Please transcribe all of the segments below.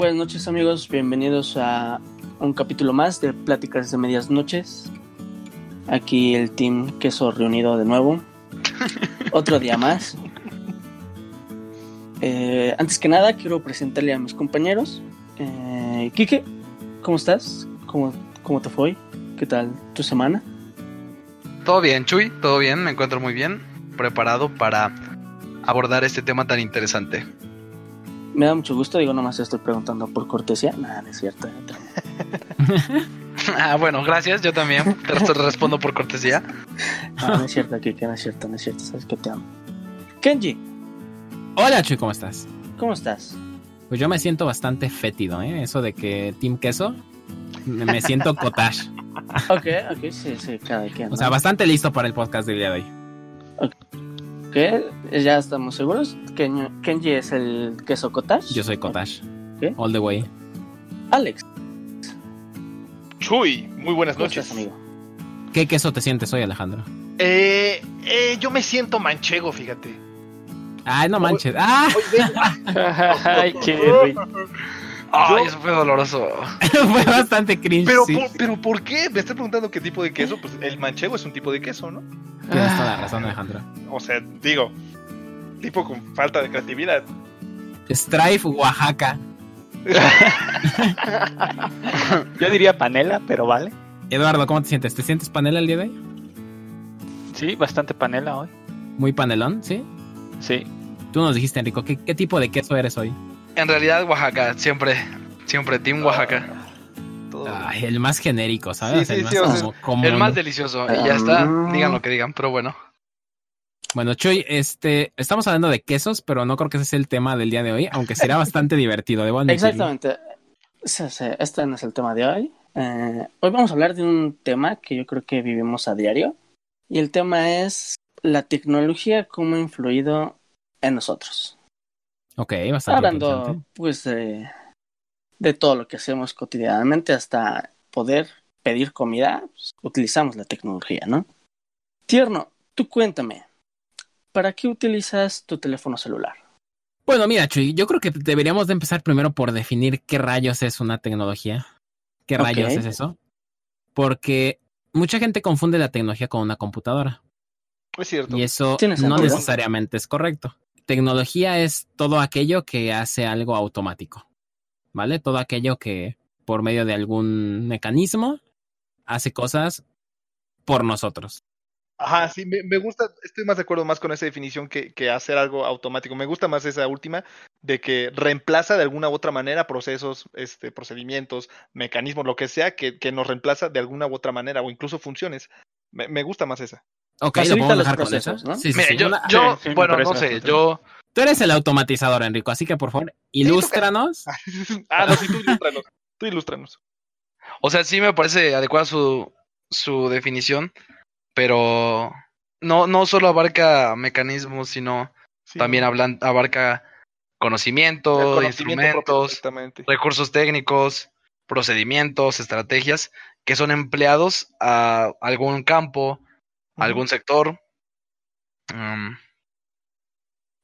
Buenas noches amigos, bienvenidos a un capítulo más de Pláticas de Medias Noches. Aquí el Team Queso reunido de nuevo. Otro día más. Eh, antes que nada quiero presentarle a mis compañeros. Eh, Quique, ¿cómo estás? ¿Cómo, ¿Cómo te fue? ¿Qué tal tu semana? Todo bien, Chuy, todo bien, me encuentro muy bien, preparado para abordar este tema tan interesante. Me da mucho gusto, digo, nomás estoy preguntando por cortesía. Nada, no es cierto. ah, bueno, gracias, yo también te res- respondo por cortesía. No, no es cierto, Kike, no es cierto, no es cierto, sabes que te amo. Kenji, Hola Chuy, ¿cómo estás? ¿cómo estás? Pues yo me siento bastante fétido, ¿eh? Eso de que Team Queso, me siento cottage. Ok, ok, sí, sí, cada quien. O sea, bastante listo para el podcast del día de hoy. Ok, ya estamos seguros. Ken- Kenji es el queso cottage. Yo soy cottage. ¿Qué? All the way. Alex, Chuy, muy buenas ¿cómo noches. estás, amigo? ¿Qué queso te sientes hoy, Alejandro? Eh, eh, yo me siento manchego, fíjate. Ay, no manches. ¡Ah! Hoy vengo- Ay, qué rico. Ay, Yo- eso fue doloroso. Fue bastante cringe. pero, sí. por, pero ¿por qué? Me estás preguntando qué tipo de queso. Pues el manchego es un tipo de queso, ¿no? Tienes toda la razón, Alejandro. O sea, digo, tipo con falta de creatividad. Strife, Oaxaca. Yo diría panela, pero vale. Eduardo, ¿cómo te sientes? ¿Te sientes panela el día de hoy? Sí, bastante panela hoy. Muy panelón, ¿sí? Sí. Tú nos dijiste, Enrico, ¿qué, qué tipo de queso eres hoy? En realidad, Oaxaca, siempre, siempre Team Oaxaca. Todo. Ay, el más genérico, ¿sabes? Sí, el más sí, o sea, como- común. El más delicioso, y ya está, Ah. digan lo que digan, pero bueno. Bueno, Chuy, este, estamos hablando de quesos, pero no creo que ese sea el tema del día de hoy, aunque será bastante divertido, debo admitirlo. Exactamente. Sí, sí, este no es el tema de hoy. Eh, hoy vamos a hablar de un tema que yo creo que vivimos a diario. Y el tema es la tecnología, cómo ha influido en nosotros. Ok, bastante Hablando pues de, de todo lo que hacemos cotidianamente hasta poder pedir comida, pues, utilizamos la tecnología, ¿no? Tierno, tú cuéntame, ¿para qué utilizas tu teléfono celular? Bueno, mira, Chuy, yo creo que deberíamos de empezar primero por definir qué rayos es una tecnología. ¿Qué rayos es eso? Porque mucha gente confunde la tecnología con una computadora. Es cierto. Y eso no necesariamente es correcto. Tecnología es todo aquello que hace algo automático. ¿Vale? Todo aquello que por medio de algún mecanismo hace cosas por nosotros. Ajá, sí, me, gusta, estoy más de acuerdo más con esa definición que, que hacer algo automático. Me gusta más esa última de que reemplaza de alguna u otra manera procesos, este, procedimientos, mecanismos, lo que sea, que, que nos reemplaza de alguna u otra manera o incluso funciones. Me gusta más esa. Ok, lo podemos dejar con eso. ¿no? Sí, sí, Mira, sí. yo, bueno, no sé, yo, Tú eres el automatizador, Enrico, así que por favor, ilústranos. ah, no, sí, tú ilústranos. Tú ilústranos. o sea, sí me parece adecuada su, su definición, pero no, no solo abarca mecanismos, sino Sí, también abarca conocimiento, conocimiento instrumentos, recursos técnicos, procedimientos, estrategias que son empleados a algún campo, algún sector. Mm,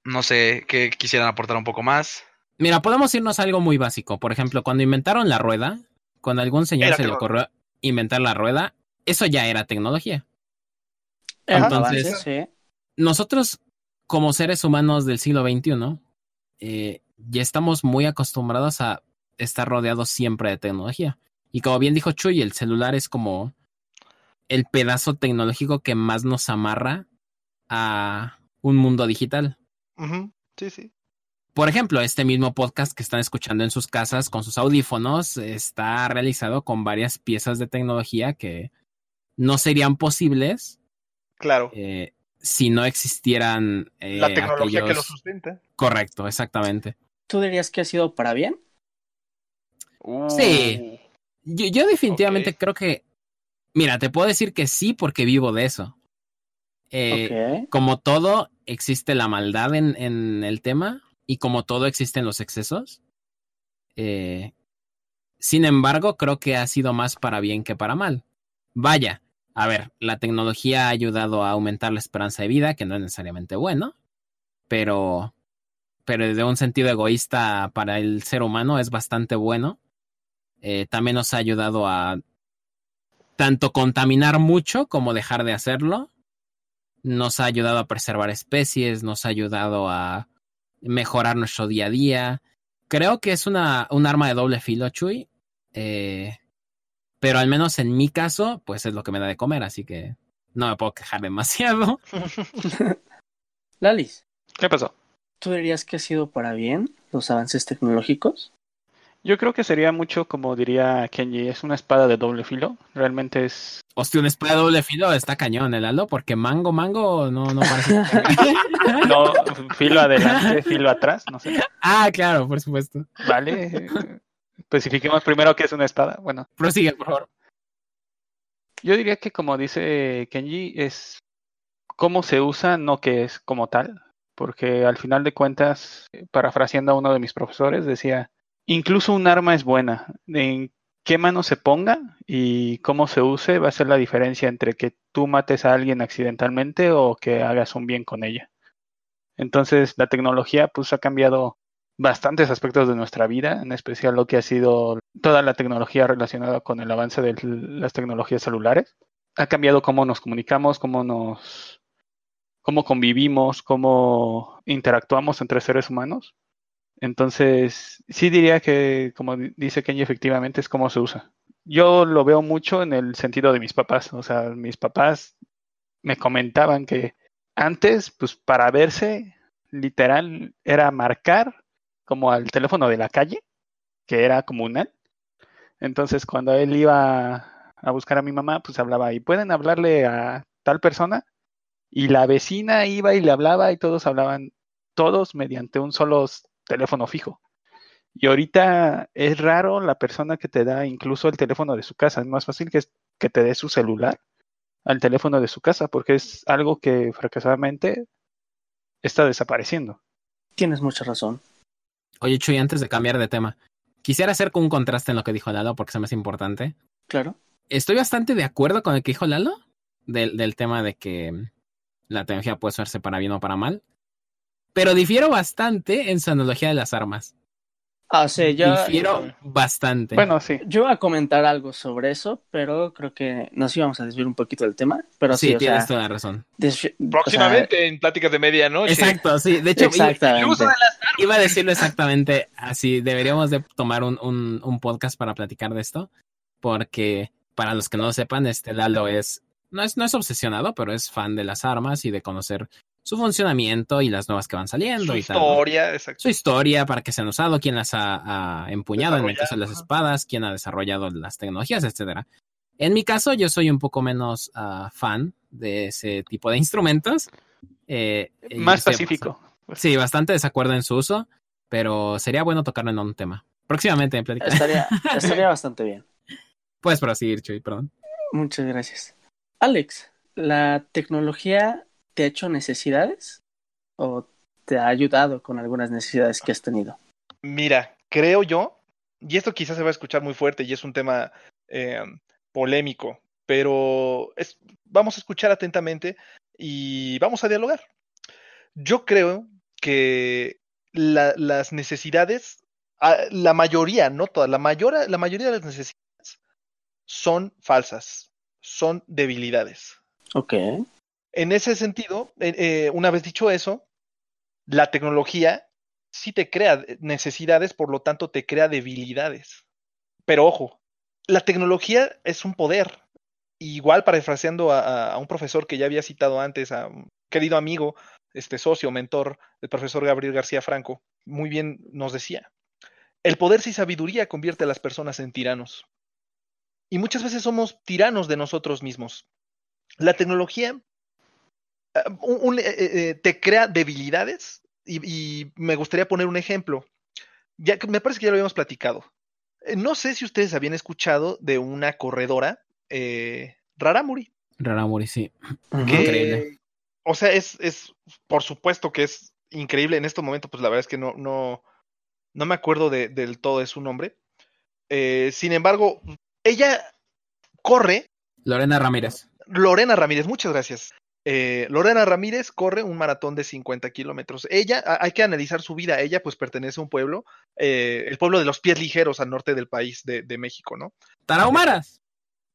no sé qué quisieran aportar un poco más. Mira, podemos irnos a algo muy básico. Por ejemplo, cuando inventaron la rueda, cuando a algún señor Era se le ocurrió inventar la rueda, eso ya era tecnología. Entonces- avance, sí. Nosotros, como seres humanos del siglo XXI, eh, ya estamos muy acostumbrados a estar rodeados siempre de tecnología. Y como bien dijo Chuy, el celular es como el pedazo tecnológico que más nos amarra a un mundo digital. Sí, sí. Por ejemplo, este mismo podcast que están escuchando en sus casas con sus audífonos está realizado con varias piezas de tecnología que no serían posibles Claro. eh, si no existieran eh, la tecnología que lo sustenta. Correcto, exactamente. ¿Tú dirías que ha sido para bien? Sí. Yo, yo definitivamente creo que, mira, te puedo decir que sí porque vivo de eso. Eh. Como todo, existe la maldad en, en el tema y como todo existen los excesos. Eh, sin embargo, creo que ha sido más para bien que para mal. Vaya, a ver, la tecnología ha ayudado a aumentar la esperanza de vida, que no es necesariamente bueno, pero pero de un sentido egoísta para el ser humano es bastante bueno. Eh, también nos ha ayudado a tanto contaminar mucho como dejar de hacerlo. Nos ha ayudado a preservar especies, nos ha ayudado a mejorar nuestro día a día. Creo que es una, un arma de doble filo, Chuy. Eh, pero al menos en mi caso, pues es lo que me da de comer, así que no me puedo quejar demasiado. Lalis, ¿Qué pasó? ¿tú dirías que ha sido para bien los avances tecnológicos? Yo creo que sería mucho como diría Kenji, es una espada de doble filo. Realmente es. Hostia, un espada de doble filo está cañón, el Aldo, porque mango, mango no, no parece. No, filo adelante, filo atrás, no sé. ah, claro, por supuesto. Vale. Especifiquemos primero qué es una espada. Bueno, Prosigue, por favor. yo diría que como dice Kenji, es cómo se usa, no que es como tal. Porque al final de cuentas, eh, parafraseando a uno de mis profesores, decía, incluso un arma es buena. En qué mano se ponga y cómo se use va a ser la diferencia entre que tú mates a alguien accidentalmente o que hagas un bien con ella. Entonces, la tecnología pues ha cambiado bastantes aspectos de nuestra vida, en especial lo que ha sido toda la tecnología relacionada con el avance de las tecnologías celulares. Ha cambiado cómo nos comunicamos, cómo nos cómo convivimos, cómo interactuamos entre seres humanos. Entonces, sí diría que, como di- dice Kenny, efectivamente es cómo se usa. Yo lo veo mucho en el sentido de mis papás. O sea, mis papás me comentaban que antes, pues para verse, literal, era marcar como al teléfono de la calle, que era comunal. Entonces, cuando él iba a buscar a mi mamá, pues hablaba y pueden hablarle a tal persona. Y la vecina iba y le hablaba y todos hablaban, todos mediante un solo teléfono fijo. Y ahorita es raro la persona que te da incluso el teléfono de su casa. Es más fácil que, que te dé su celular al teléfono de su casa, porque es algo que fracasadamente está desapareciendo. Tienes mucha razón. Oye, Chuy, antes de cambiar de tema, quisiera hacer un contraste en lo que dijo Lalo, porque se me hace importante. Claro. Estoy bastante de acuerdo con el que dijo Lalo, del, del tema de que la tecnología puede usarse para bien o para mal. Pero difiero bastante en su analogía de las armas. Ah, sí, yo, difiero bastante. Bueno, sí. yo iba a comentar algo sobre eso, pero creo que nos íbamos a desviar un poquito del tema. Pero sí, sí, o tienes sea, toda la razón. desvi- o sea, Próximamente en Pláticas de Medianoche. Exacto, sí. De hecho, i- exactamente. iba a decirlo exactamente así. Deberíamos de tomar un, un, un podcast para platicar de esto. Porque, para los que no lo sepan, este Lalo es no, es. no es obsesionado, pero es fan de las armas y de conocer su funcionamiento y las nuevas que van saliendo Su y tal. ¿no? historia, exacto. Su historia, para qué se han usado, quién las ha, ha empuñado en el caso de las espadas, quién ha desarrollado las tecnologías, etcétera. En mi caso, yo soy un poco menos ah, fan de ese tipo de instrumentos. Eh, Más pacífico. Sí, bastante desacuerdo en su uso, pero sería bueno tocarlo en un tema. Próximamente en Plática. Estaría, estaría bastante bien. Puedes proseguir, Chuy, perdón. Muchas gracias. Alex, ¿la tecnología te ha hecho necesidades o te ha ayudado con algunas necesidades que has tenido? Mira, creo yo, y esto quizás se va a escuchar muy fuerte y es un tema eh, polémico, pero es, vamos a escuchar atentamente y vamos a dialogar. Yo creo que la- las necesidades, ah, la mayoría, no todas, la, mayor, la mayoría de las necesidades son falsas, son debilidades. Ok. En ese sentido, eh, eh, una vez dicho eso, la tecnología sí te crea necesidades, por lo tanto te crea debilidades. Pero ojo, la tecnología es un poder. Igual parafraseando a, a- un profesor que ya había citado antes, a un querido amigo, este socio, mentor, el profesor Gabriel García Franco, muy bien nos decía, el poder sin sabiduría convierte a las personas en tiranos. Y muchas veces somos tiranos de nosotros mismos. La tecnología un- un- eh, eh, te crea debilidades y, y me gustaría poner un ejemplo. Ya que me parece que ya lo habíamos platicado. Eh, No sé si ustedes habían escuchado de una corredora, eh, Raramuri. Raramuri, sí. Que- Increíble. O sea, es, es, por supuesto que es increíble. En este momento, pues la verdad es que no, no, no me acuerdo de- del todo de su nombre. Eh, sin embargo, ella corre Lorena Ramírez. Lorena Ramírez, muchas gracias. Eh, Lorena Ramírez corre un maratón de 50 kilómetros. Ella, a- hay que analizar su vida. Ella, pues, pertenece a un pueblo, eh, el pueblo de los pies ligeros al norte del país de, de México, ¿no? Tarahumaras.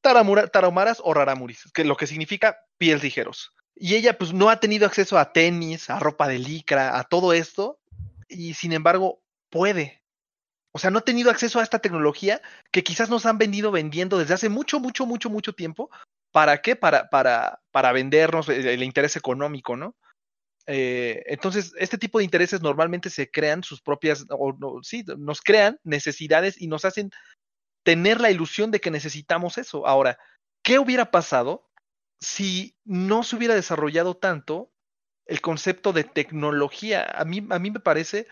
Taramura- Tarahumaras o Raramuris, que lo que significa pies ligeros. Y ella, pues, no ha tenido acceso a tenis, a ropa de licra, a todo esto, y sin embargo, puede. O sea, no ha tenido acceso a esta tecnología que quizás nos han venido vendiendo desde hace mucho, mucho, mucho, mucho tiempo. ¿Para qué? Para, para, para vendernos el, interés económico, ¿no? Eh, entonces, este tipo de intereses normalmente se crean sus propias, o no, sí, nos crean necesidades y nos hacen tener la ilusión de que necesitamos eso. Ahora, ¿qué hubiera pasado si no se hubiera desarrollado tanto el concepto de tecnología? A mí, a mí me parece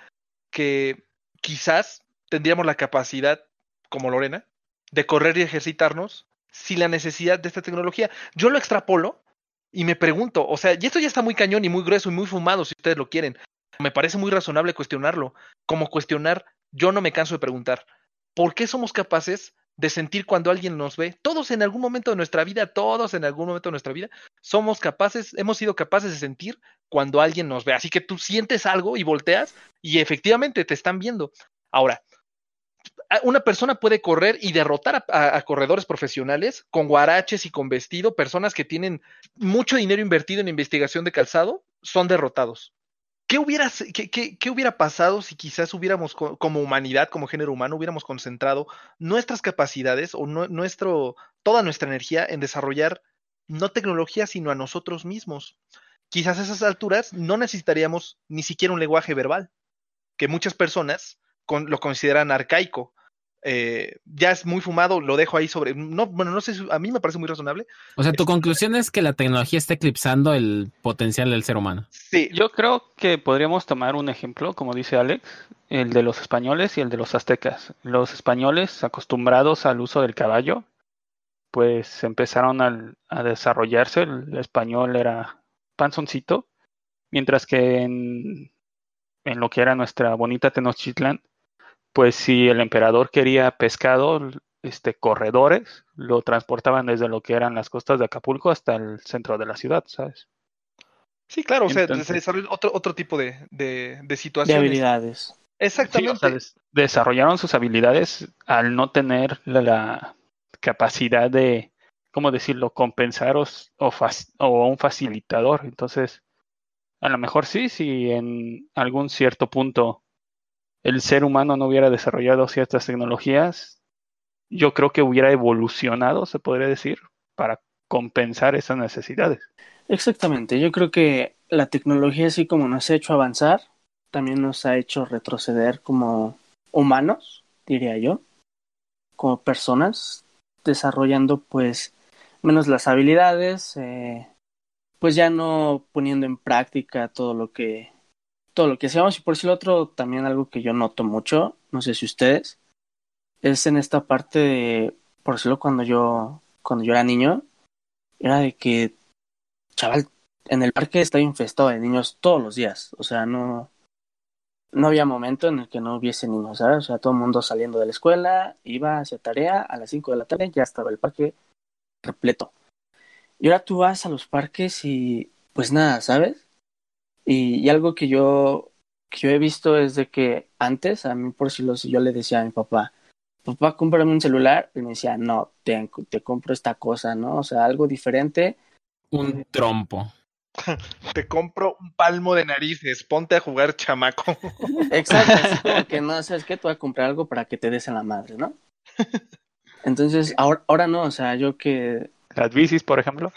que quizás tendríamos la capacidad, como Lorena, de correr y ejercitarnos sin la necesidad de esta tecnología. Yo lo extrapolo y me pregunto, o sea, y esto ya está muy cañón y muy grueso y muy fumado si ustedes lo quieren. Me parece muy razonable cuestionarlo, como cuestionar, yo no me canso de preguntar, ¿por qué somos capaces de sentir cuando alguien nos ve? Todos en algún momento de nuestra vida, todos en algún momento de nuestra vida, somos capaces, hemos sido capaces de sentir cuando alguien nos ve. Así que tú sientes algo y volteas y efectivamente te están viendo. Ahora, una persona puede correr y derrotar a, corredores profesionales con guaraches y con vestido, personas que tienen mucho dinero invertido en investigación de calzado, son derrotados. ¿Qué hubiera, qué, qué- hubiera pasado si quizás hubiéramos, co- como humanidad, como género humano, hubiéramos concentrado nuestras capacidades o nue- nuestro, toda nuestra energía en desarrollar no tecnología, sino a nosotros mismos? Quizás a esas alturas no necesitaríamos ni siquiera un lenguaje verbal, que muchas personas con- lo consideran arcaico. Eh, ya es muy fumado, lo dejo ahí sobre. No, bueno, no sé, si- a mí me parece muy razonable. O sea, tu conclusión es que la tecnología está eclipsando el potencial del ser humano. Sí, Yo creo que podríamos tomar un ejemplo, como dice Alex, el de los españoles y el de los aztecas. Los españoles, acostumbrados al uso del caballo, pues empezaron al- a desarrollarse. El español era panzoncito, mientras que en, en lo que era nuestra bonita Tenochtitlan, pues si el emperador quería pescado, este, corredores, lo transportaban desde lo que eran las costas de Acapulco hasta el centro de la ciudad, ¿sabes? sí, claro, o sea, se desarrolla otro, otro tipo de, de, de de situaciones. habilidades. Sí, Exactamente. o sea, des- desarrollaron sus habilidades al no tener la, la capacidad de, ¿cómo decirlo?, compensar o un facilitador. Entonces, a lo mejor sí, si en algún cierto punto el ser humano no hubiera desarrollado ciertas tecnologías, yo creo que hubiera evolucionado, se podría decir, para compensar esas necesidades. Exactamente, yo creo que la tecnología así como nos ha hecho avanzar, también nos ha hecho retroceder como humanos, diría yo, como personas, desarrollando pues menos las habilidades, eh, pues ya no poniendo en práctica todo lo que todo lo que hacíamos y por si lo otro también algo que yo noto mucho, no sé si ustedes, es en esta parte de, por decirlo cuando yo cuando yo era niño, era de que chaval, en el parque está infestado de niños todos los días. O sea, no, no había momento en el que no hubiese niños, ¿sabes? O sea, todo el mundo saliendo de la escuela, iba hacia tarea, a las 5 de la tarde ya estaba el parque repleto. Y ahora tú vas a los parques y pues nada, ¿sabes? Y, y algo que yo, que yo he visto es de que antes, a mí por si los, yo le decía a mi papá, papá, cómprame un celular, y me decía, no, te, te compro esta cosa, ¿no? O sea, algo diferente Un trompo. Te compro un palmo de narices, ponte a jugar chamaco. Exacto, así como que no, ¿sabes qué? Te voy a comprar algo para que te des en la madre, ¿no? Entonces, ahora, ahora no, o sea, yo que Las bicis, por ejemplo.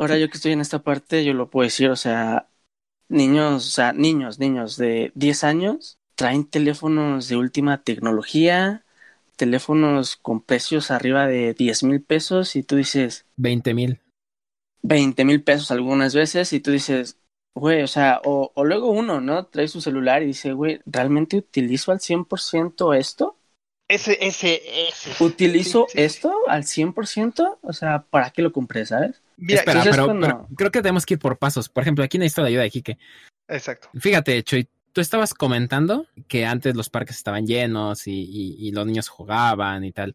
Ahora yo que estoy en esta parte, yo lo puedo decir, o sea, niños, o sea, niños, niños de 10 años traen teléfonos de última tecnología, teléfonos con precios arriba de 10 mil pesos y tú dices 20 mil. 20 mil pesos algunas veces y tú dices, güey, o sea, o, o luego uno, ¿no? Trae su celular y dice, güey, ¿realmente utilizo al 100% esto? Ese, ese, ese. ¿Utilizo Sí, sí, sí. esto al 100%? O sea, ¿para qué lo compré, sabes? Mira, Espera, pero, cuando- pero creo que tenemos que ir por pasos. Por ejemplo, aquí necesito la ayuda de Quique. exacto. Fíjate, Choy, tú estabas comentando que antes los parques estaban llenos y, y- y los niños jugaban y tal.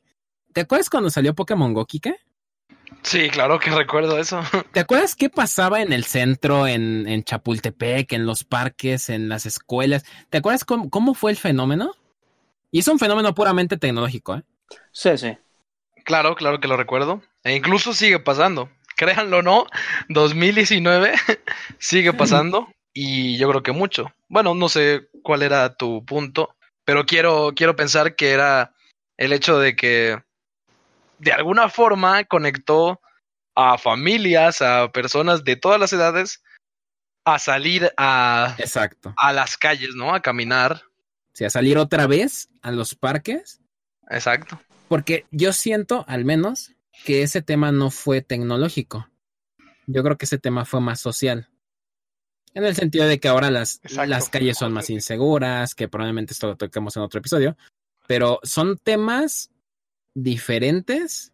¿Te acuerdas cuando salió Pokémon Go, Quique? Sí, claro que recuerdo eso. ¿Te acuerdas qué pasaba en el centro, en, en Chapultepec, en los parques, en las escuelas? ¿Te acuerdas cómo, cómo fue el fenómeno? Y es un fenómeno puramente tecnológico, ¿eh? Sí, sí. Claro, claro que lo recuerdo. E incluso sigue pasando. Créanlo o no, 2019 sigue pasando y yo creo que mucho. Bueno, no sé cuál era tu punto, pero quiero, quiero pensar que era el hecho de que de alguna forma conectó a familias, a personas de todas las edades a salir a, Exacto. a las calles, ¿no? A caminar. O sea, salir otra vez a los parques. Exacto. Porque yo siento, al menos, que ese tema no fue tecnológico. Yo creo que ese tema fue más social. En el sentido de que ahora las, Exacto. las calles son más inseguras, que probablemente esto lo toquemos en otro episodio, pero son temas diferentes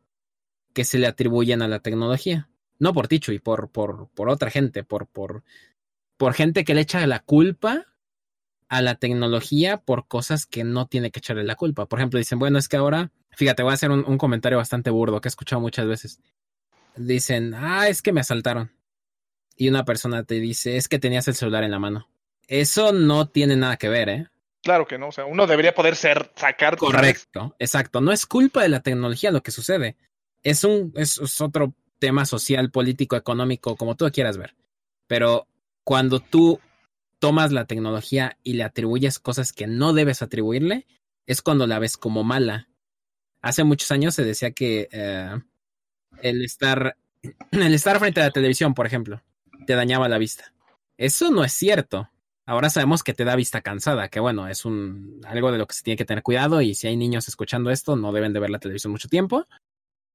que se le atribuyen a la tecnología. No por Ticho y por, por, por otra gente, por, por, por gente que le echa la culpa a la tecnología por cosas que no tiene que echarle la culpa. Por ejemplo, dicen, bueno, es que ahora, fíjate, voy a hacer un, un comentario bastante burdo que he escuchado muchas veces. Dicen, ah, es que me asaltaron. Y una persona te dice, es que tenías el celular en la mano. Eso no tiene nada que ver, ¿eh? Claro que no, o sea, uno debería poder ser, sacar. Correcto, exacto. No es culpa de la tecnología lo que sucede. Es un, es, es otro tema social, político, económico, como tú quieras ver. Pero cuando tú tomas la tecnología y le atribuyes cosas que no debes atribuirle, es cuando la ves como mala. Hace muchos años se decía que eh, el estar, el estar frente a la televisión, por ejemplo, te dañaba la vista. Eso no es cierto. Ahora sabemos que te da vista cansada, que bueno, es un algo de lo que se tiene que tener cuidado y si hay niños escuchando esto, no deben de ver la televisión mucho tiempo,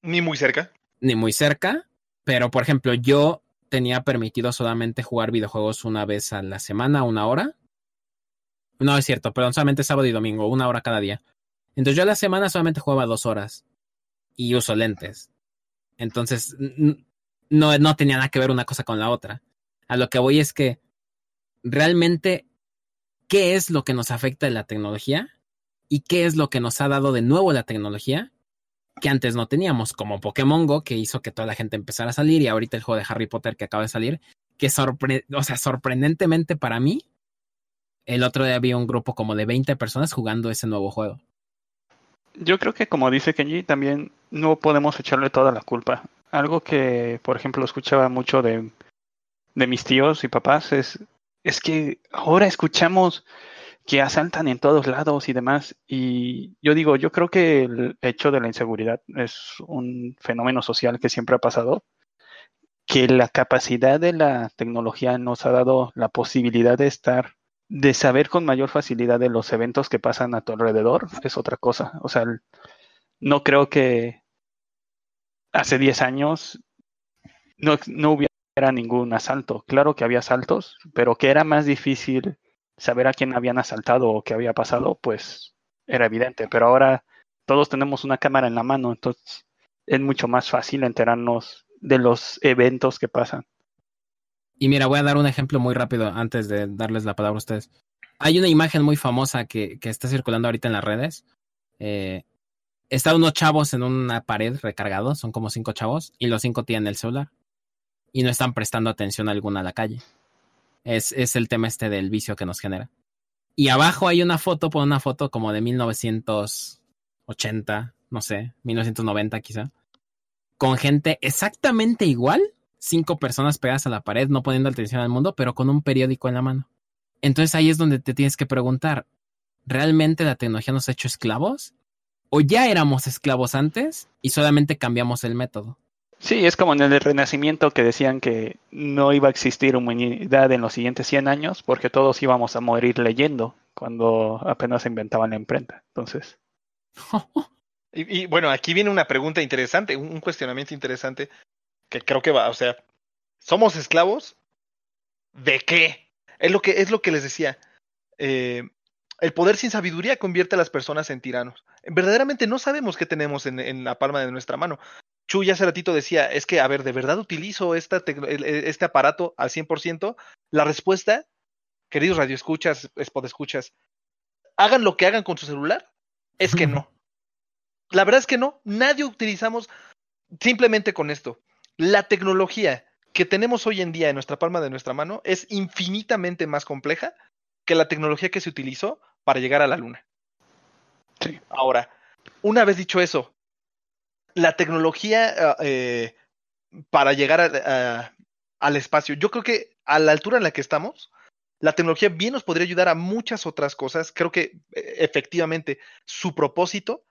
Ni muy cerca. ni muy cerca, pero por ejemplo, yo tenía permitido solamente jugar videojuegos una vez a la semana, una hora. No es cierto, perdón, solamente sábado y domingo, una hora cada día. Entonces yo a la semana solamente jugaba dos horas y uso lentes. Entonces no, no tenía nada que ver una cosa con la otra. A lo que voy es que realmente, ¿qué es lo que nos afecta de la tecnología? ¿Y qué es lo que nos ha dado de nuevo la tecnología? Que antes no teníamos, como Pokémon Go, que hizo que toda la gente empezara a salir, y ahorita el juego de Harry Potter que acaba de salir, que sorpre o sea, sorprendentemente para mí, el otro día había un grupo como de 20 personas jugando ese nuevo juego. Yo creo que como dice Kenji, también no podemos echarle toda la culpa. Algo que, por ejemplo, escuchaba mucho de, de mis tíos y papás es, es que ahora escuchamos que asaltan en todos lados y demás. Y yo digo, yo creo que el hecho de la inseguridad es un fenómeno social que siempre ha pasado, que la capacidad de la tecnología nos ha dado la posibilidad de estar, de saber con mayor facilidad de los eventos que pasan a tu alrededor, es otra cosa. O sea, no creo que hace 10 años no, no hubiera ningún asalto. Claro que había asaltos, pero que era más difícil saber a quién habían asaltado o qué había pasado, pues era evidente. Pero ahora todos tenemos una cámara en la mano, entonces es mucho más fácil enterarnos de los eventos que pasan. Y mira, voy a dar un ejemplo muy rápido antes de darles la palabra a ustedes. Hay una imagen muy famosa que, está circulando ahorita en las redes. Eh, están unos chavos en una pared recargados, son como cinco chavos, y los cinco tienen el celular. Y no están prestando atención alguna a la calle. Es, es el tema este del vicio que nos genera. Y abajo hay una foto, pon una foto como de 1980, no sé, 1990 quizá, con gente exactamente igual, cinco personas pegadas a la pared, no poniendo atención al mundo, pero con un periódico en la mano. Entonces ahí es donde te tienes que preguntar, ¿realmente la tecnología nos ha hecho esclavos? ¿O ya éramos esclavos antes y solamente cambiamos el método? Sí, es como en el Renacimiento que decían que no iba a existir humanidad en los siguientes 100 años porque todos íbamos a morir leyendo cuando apenas inventaban la imprenta. Entonces, Y, bueno, aquí viene una pregunta interesante, un, cuestionamiento interesante que creo que va, o sea, ¿somos esclavos? ¿De qué? Es lo que, es lo que les decía. Eh, el poder sin sabiduría convierte a las personas en tiranos. Verdaderamente no sabemos qué tenemos en, en la palma de nuestra mano. Chuy hace ratito decía, es que, a ver, ¿de verdad utilizo esta este aparato al 100%? La respuesta, queridos radioescuchas, escuchas, hagan lo que hagan con su celular, es que no. La verdad es que no, nadie utilizamos simplemente con esto, la tecnología que tenemos hoy en día en nuestra palma de nuestra mano es infinitamente más compleja que la tecnología que se utilizó para llegar a la luna. Sí. Ahora, una vez dicho eso, la tecnología ah, eh, para llegar al espacio, yo creo que a la altura en la que estamos, la tecnología bien nos podría ayudar a muchas otras cosas. Creo que eh, efectivamente su propósito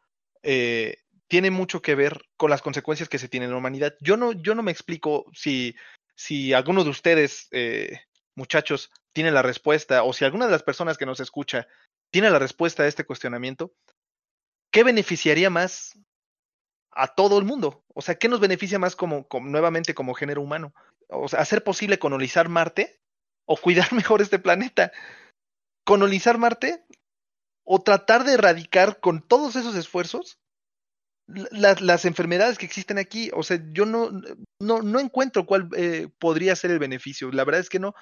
eh, tiene mucho que ver con las consecuencias que se tienen en la humanidad. Yo no, yo no me explico si, si alguno de ustedes, eh, muchachos, tiene la respuesta, o si alguna de las personas que nos escucha tiene la respuesta a este cuestionamiento, ¿qué beneficiaría más a todo el mundo? O sea, ¿qué nos beneficia más como, como- nuevamente como género humano? O sea, hacer posible colonizar Marte o cuidar mejor este planeta. Colonizar Marte o tratar de erradicar con todos esos esfuerzos la- las, las enfermedades que existen aquí. O sea, yo no, no, no encuentro cuál eh, podría ser el beneficio. La verdad es que no.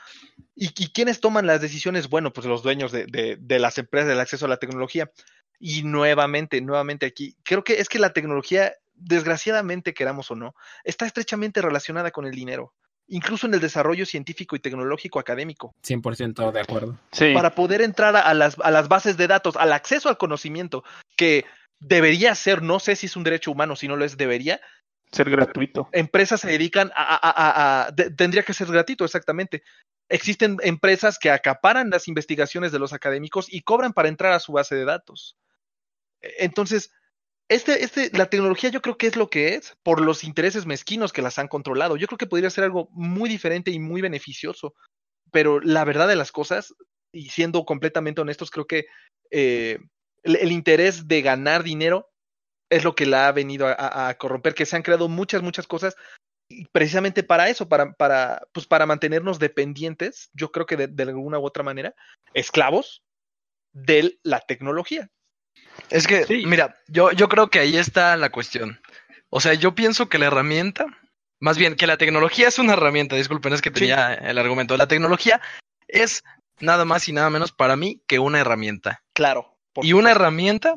¿Y, y quiénes toman las decisiones? Bueno, pues los dueños de, de las empresas del acceso a la tecnología. Y nuevamente, nuevamente aquí, creo que es que la tecnología, desgraciadamente queramos o no, está estrechamente relacionada con el dinero, incluso en el desarrollo científico y tecnológico académico. 100% de acuerdo. Sí, Para poder entrar a, a las, a las bases de datos, al acceso al conocimiento, que debería ser, no sé si es un derecho humano, si no lo es, debería, ser gratuito. empresas se dedican a, a- a- a- de- tendría que ser gratuito, exactamente. Existen empresas que acaparan las investigaciones de los académicos y cobran para entrar a su base de datos. E- Entonces, este, este, la tecnología yo creo que es lo que es por los intereses mezquinos que las han controlado. Yo creo que podría ser algo muy diferente y muy beneficioso. Pero la verdad de las cosas, y siendo completamente honestos, creo que eh, el, interés de ganar dinero es lo que la ha venido a, corromper, que se han creado muchas, muchas cosas precisamente para eso, para, para, pues para mantenernos dependientes, yo creo que de alguna u otra manera, esclavos de la tecnología. Es que, Sí. mira, yo, yo creo que ahí está la cuestión. O sea, yo pienso que la herramienta, más bien que la tecnología es una herramienta, disculpen, es que Sí. tenía el argumento. La tecnología es nada más y nada menos para mí que una herramienta. Claro. y una herramienta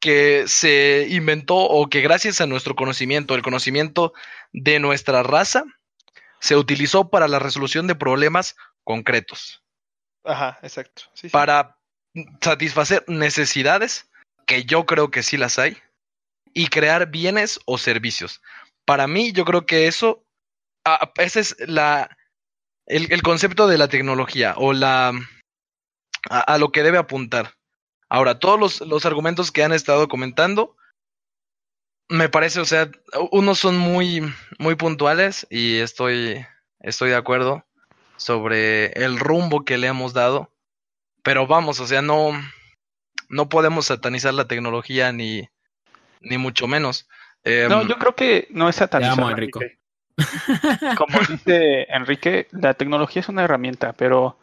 que se inventó o que gracias a nuestro conocimiento, el conocimiento de nuestra raza, se utilizó para la resolución de problemas concretos, Ajá, exacto. Sí, sí. para satisfacer necesidades, que yo creo que sí las hay, y crear bienes o servicios. Para mí, yo creo que eso, ese es la, el, el concepto de la tecnología o la a, a lo que debe apuntar. Ahora, todos los, los argumentos que han estado comentando, me parece, o sea, unos son muy, muy puntuales y estoy, estoy de acuerdo sobre el rumbo que le hemos dado. Pero vamos, o sea, no, no podemos satanizar la tecnología ni, ni mucho menos. Em, No, yo creo que no es satanizar. amo, Enrico. Como dice Enrique, la tecnología es una herramienta, pero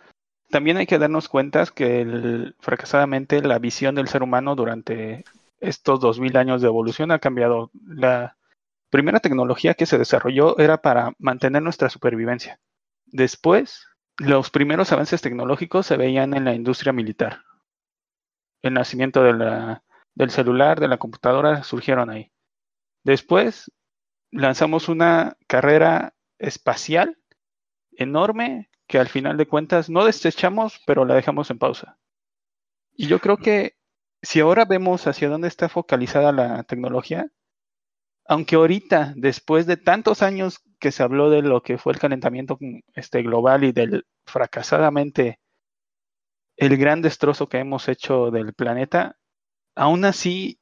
también hay que darnos cuenta que el- fracasadamente la visión del ser humano durante estos 2000 años de evolución ha cambiado. La primera tecnología que se desarrolló era para mantener nuestra supervivencia. Después, los primeros avances tecnológicos se veían en la industria militar. El nacimiento del celular, de la computadora, surgieron ahí. Después, lanzamos una carrera espacial enorme que al final de cuentas no desechamos, pero la dejamos en pausa. Y yo creo que si ahora vemos hacia dónde está focalizada la tecnología, aunque ahorita, después de tantos años que se habló de lo que fue el calentamiento este, global y del fracasadamente el gran destrozo que hemos hecho del planeta, aún así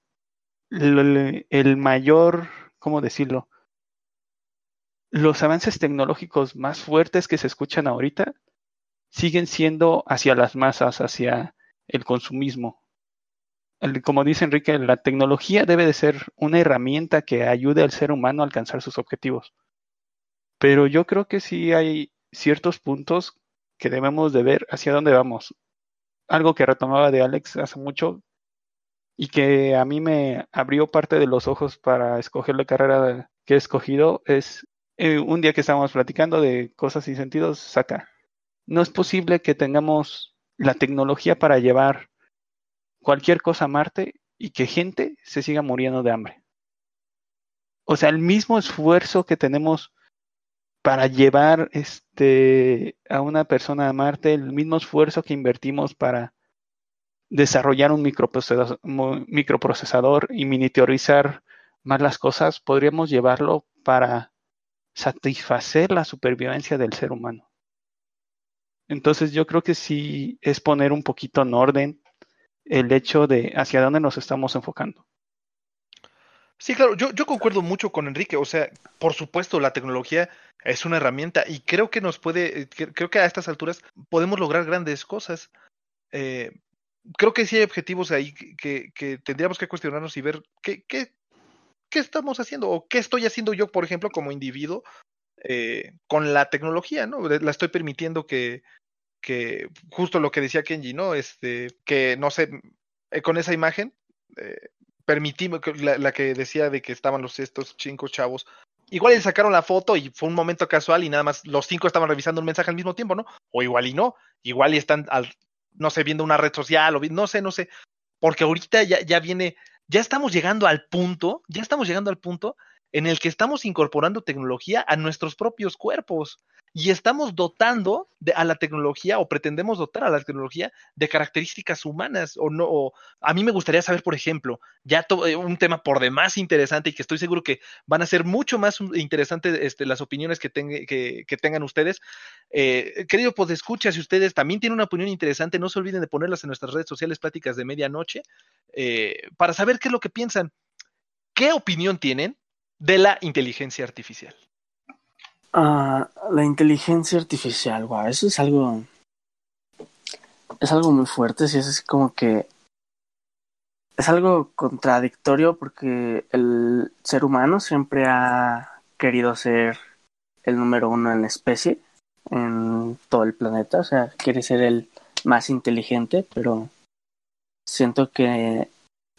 el, el mayor, ¿cómo decirlo? Los avances tecnológicos más fuertes que se escuchan ahorita siguen siendo hacia las masas, hacia el consumismo. Como dice Enrique, la tecnología debe de ser una herramienta que ayude al ser humano a alcanzar sus objetivos. Pero yo creo que sí hay ciertos puntos que debemos de ver hacia dónde vamos. Algo que retomaba de Alex hace mucho y que a mí me abrió parte de los ojos para escoger la carrera que he escogido es eh, un día que estábamos platicando de cosas sin sentido, saca. No es posible que tengamos la tecnología para llevar cualquier cosa a Marte y que gente se siga muriendo de hambre. o sea, el mismo esfuerzo que tenemos para llevar este a una persona a Marte, el mismo esfuerzo que invertimos para desarrollar un microprocesador, y miniaturizar más las cosas, podríamos llevarlo para satisfacer la supervivencia del ser humano. Entonces yo creo que sí es poner un poquito en orden el hecho de hacia dónde nos estamos enfocando. Sí, claro, yo, yo concuerdo mucho con Enrique. O sea, por supuesto, la tecnología es una herramienta y creo que nos puede, eh, creo que a estas alturas podemos lograr grandes cosas. Eh, creo que sí hay objetivos ahí que, que, tendríamos que cuestionarnos y ver qué, qué, qué, estamos haciendo o qué estoy haciendo yo, por ejemplo, como individuo eh, con la tecnología, ¿no? La estoy permitiendo que, que justo lo que decía Kenji, ¿no? Este, que no sé, con esa imagen, eh, permitimos, la, la, que decía de que estaban los estos cinco chavos, igual le sacaron la foto y fue un momento casual y nada más los cinco estaban revisando un mensaje al mismo tiempo, ¿no? O igual y no, igual y están, al, no sé, viendo una red social o no sé, no sé, porque ahorita ya, ya viene, ya estamos llegando al punto, ya estamos llegando al punto en el que estamos incorporando tecnología a nuestros propios cuerpos y estamos dotando a la tecnología o pretendemos dotar a la tecnología de características humanas o no. A mí me gustaría saber, por ejemplo, ya to, eh, un tema por demás interesante y que estoy seguro que van a ser mucho más interesantes este, las opiniones que, ten, que, que, tengan ustedes. Eh, querido, pues escucha, si ustedes también tienen una opinión interesante, no se olviden de ponerlas en nuestras redes sociales, pláticas de medianoche, eh, para saber qué es lo que piensan. ¿Qué opinión tienen de la inteligencia artificial? Uh, la inteligencia artificial, wow, eso es algo. Es algo muy fuerte, sí, es así como que. Es algo contradictorio porque el ser humano siempre ha querido ser el número uno en la especie, en todo el planeta, o sea, quiere ser el más inteligente, pero siento que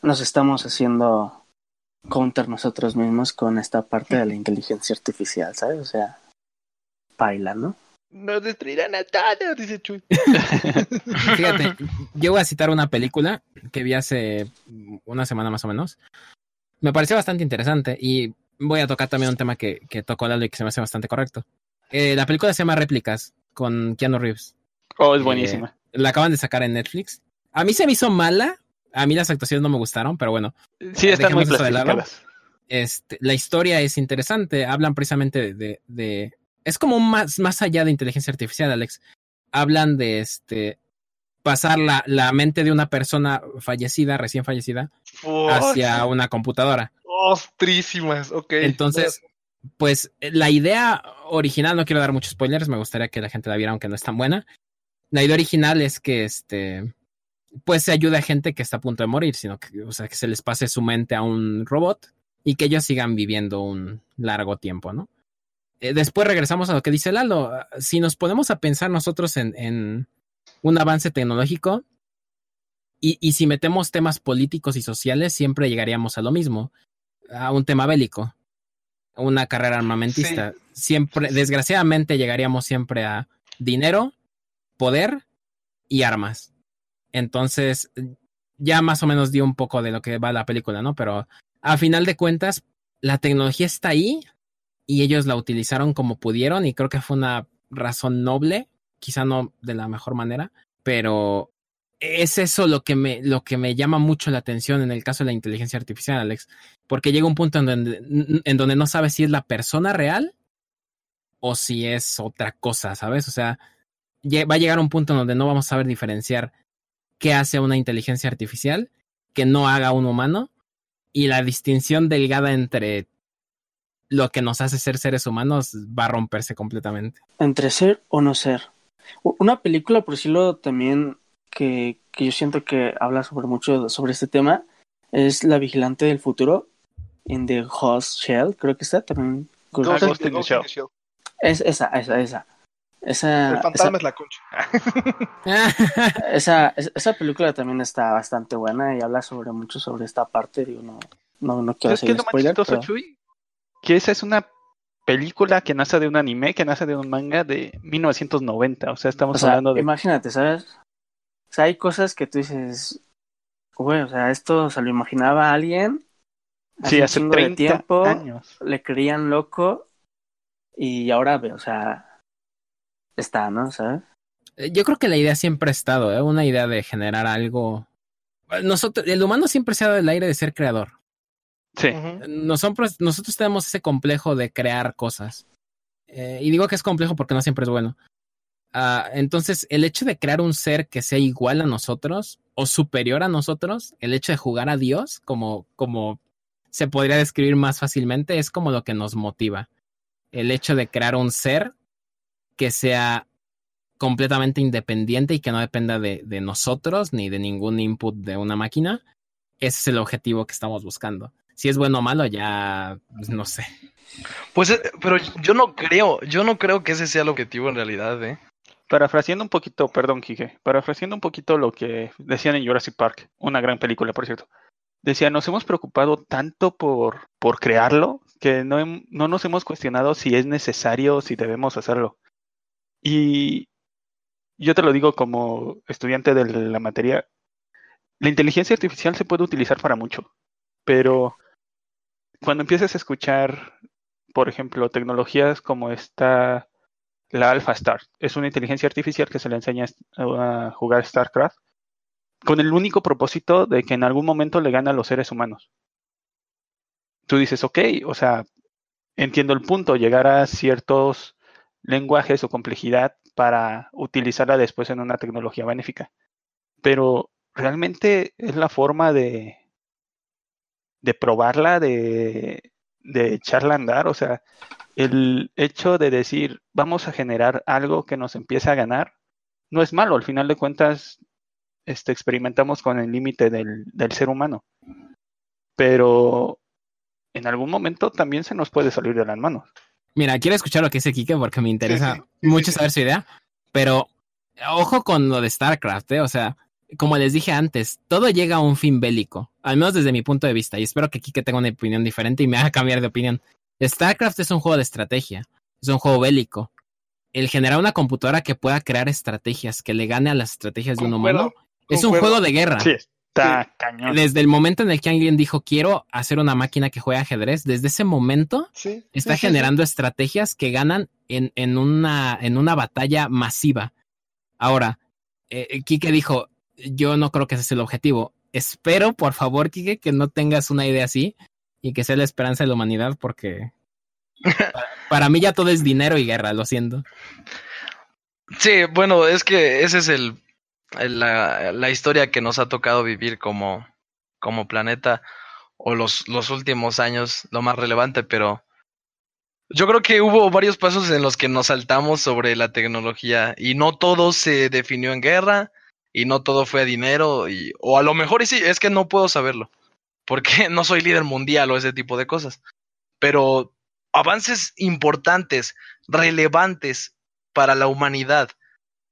nos estamos haciendo counter nosotros mismos con esta parte de la inteligencia artificial, ¿sabes? O sea, baila, ¿no? Nos destruirán a todos, dice Chuy. Fíjate, yo voy a citar una película que vi hace una semana más o menos. Me pareció bastante interesante y voy a tocar también un tema que, que tocó Lalo y que se me hace bastante correcto. Eh, la película se llama Réplicas con Keanu Reeves. Oh, es buenísima. Eh, la acaban de sacar en Netflix. A mí se me hizo mala. A mí las actuaciones no me gustaron, pero bueno. Sí, están muy clasificadas. Este, la historia es interesante. Hablan precisamente de, de, de es como más, más allá de inteligencia artificial, Alex. Hablan de este pasar la, la mente de una persona fallecida, recién fallecida, oh, hacia una computadora. Ostrísimas, ok. Entonces, pues la idea original, no quiero dar muchos spoilers, me gustaría que la gente la viera, aunque no es tan buena. La idea original es que este pues se ayude a gente que está a punto de morir, sino que, o sea, que se les pase su mente a un robot y que ellos sigan viviendo un largo tiempo, ¿no? Eh, después regresamos a lo que dice Lalo. Si nos ponemos a pensar nosotros en, en un avance tecnológico y, y, si metemos temas políticos y sociales, siempre llegaríamos a lo mismo, a un tema bélico, a una carrera armamentista. Sí. Siempre, desgraciadamente, llegaríamos siempre a dinero, poder y armas. Entonces, ya más o menos dio un poco de lo que va la película, ¿no? Pero a final de cuentas, la tecnología está ahí, y ellos la utilizaron como pudieron y creo que fue una razón noble, quizá no de la mejor manera, pero es eso lo que me, lo que me llama mucho la atención en el caso de la inteligencia artificial, Alex, porque llega un punto en donde, en donde no sabes si es la persona real o si es otra cosa, ¿sabes? O sea, va a llegar un punto en donde no vamos a saber diferenciar qué hace una inteligencia artificial que no haga un humano y la distinción delgada entre lo que nos hace ser seres humanos va a romperse completamente. Entre ser o no ser. Una película, por decirlo también, que, que yo siento que habla sobre mucho sobre este tema, es La Vigilante del Futuro, in the Host Shell, creo que está también. Ghost, Ghost in the Shell. Es esa, esa, esa. Esa, el fantasma esa, es la concha. esa, esa película también está bastante buena y habla sobre mucho sobre esta parte. Digo, no, no, no quiero hacer spoiler. Pero... Chuy? que esa es una película que nace de un anime, que nace de un manga de 1990. O sea, estamos o sea, hablando de. Imagínate, ¿sabes? O sea, hay cosas que tú dices, güey, o sea, esto se lo imaginaba alguien Sí, hace chingo de 30 tiempo años. le creían loco y ahora, ve, o sea, está, ¿no? ¿Sabes? Eh, Yo creo que la idea siempre ha estado, ¿eh? una idea de generar algo. Nosotros, el humano siempre se ha dado el aire de ser creador. Sí. Nosotros tenemos ese complejo de crear cosas. Eh, y digo que es complejo porque no siempre es bueno. Ah, entonces, el hecho de crear un ser que sea igual a nosotros o superior a nosotros, el hecho de jugar a Dios, como, como se podría describir más fácilmente, es como lo que nos motiva. El hecho de crear un ser que sea completamente independiente y que no dependa de, de nosotros ni de ningún input de una máquina, ese es el objetivo que estamos buscando. Si es bueno o malo, ya pues, no sé. Pues, eh, pero yo no creo, yo no creo que ese sea el objetivo en realidad, ¿eh? Parafraseando un poquito, perdón, Kike, parafraseando un poquito lo que decían en Jurassic Park, una gran película, por cierto. Decía, nos hemos preocupado tanto por, por crearlo que no, no nos hemos cuestionado si es necesario o si debemos hacerlo. Y yo te lo digo como estudiante de la materia, la inteligencia artificial se puede utilizar para mucho, pero cuando empiezas a escuchar, por ejemplo, tecnologías como esta la Alpha Star. Es una inteligencia artificial que se le enseña a jugar StarCraft con el único propósito de que en algún momento le gane a los seres humanos. Tú dices, ok, o sea, entiendo el punto, llegar a ciertos lenguajes o complejidad para utilizarla después en una tecnología benéfica. Pero realmente es la forma de, de probarla, de, de echarla a andar, o sea, el hecho de decir vamos a generar algo que nos empiece a ganar no es malo. Al final de cuentas, este, experimentamos con el límite del, del ser humano. Pero en algún momento también se nos puede salir de las manos. Mira, quiero escuchar lo que dice Kike porque me interesa sí, sí, mucho sí. saber su idea, pero ojo con lo de StarCraft, ¿eh? O sea, como les dije antes, todo llega a un fin bélico, al menos desde mi punto de vista, y espero que Kike tenga una opinión diferente y me haga cambiar de opinión. StarCraft es un juego de estrategia, es un juego bélico. El generar una computadora que pueda crear estrategias, que le gane a las estrategias de un humano, es un juego de guerra. Sí, está cañón. Desde el momento en el que alguien dijo quiero hacer una máquina que juegue ajedrez, desde ese momento Sí, está sí, sí, sí. generando estrategias que ganan en, en, una, en una batalla masiva. Ahora, eh, eh, Quique dijo, yo no creo que ese sea el objetivo. Espero, por favor, Quique, que no tengas una idea así y que sea la esperanza de la humanidad, porque para, para mí ya todo es dinero y guerra, lo siento. Sí, bueno, es que esa es el- la, la historia que nos ha tocado vivir como, como planeta o los, los últimos años, lo más relevante, pero yo creo que hubo varios pasos en los que nos saltamos sobre la tecnología y no todo se definió en guerra y no todo fue dinero y, o a lo mejor y sí, es que no puedo saberlo porque no soy líder mundial o ese tipo de cosas, pero avances importantes, relevantes para la humanidad,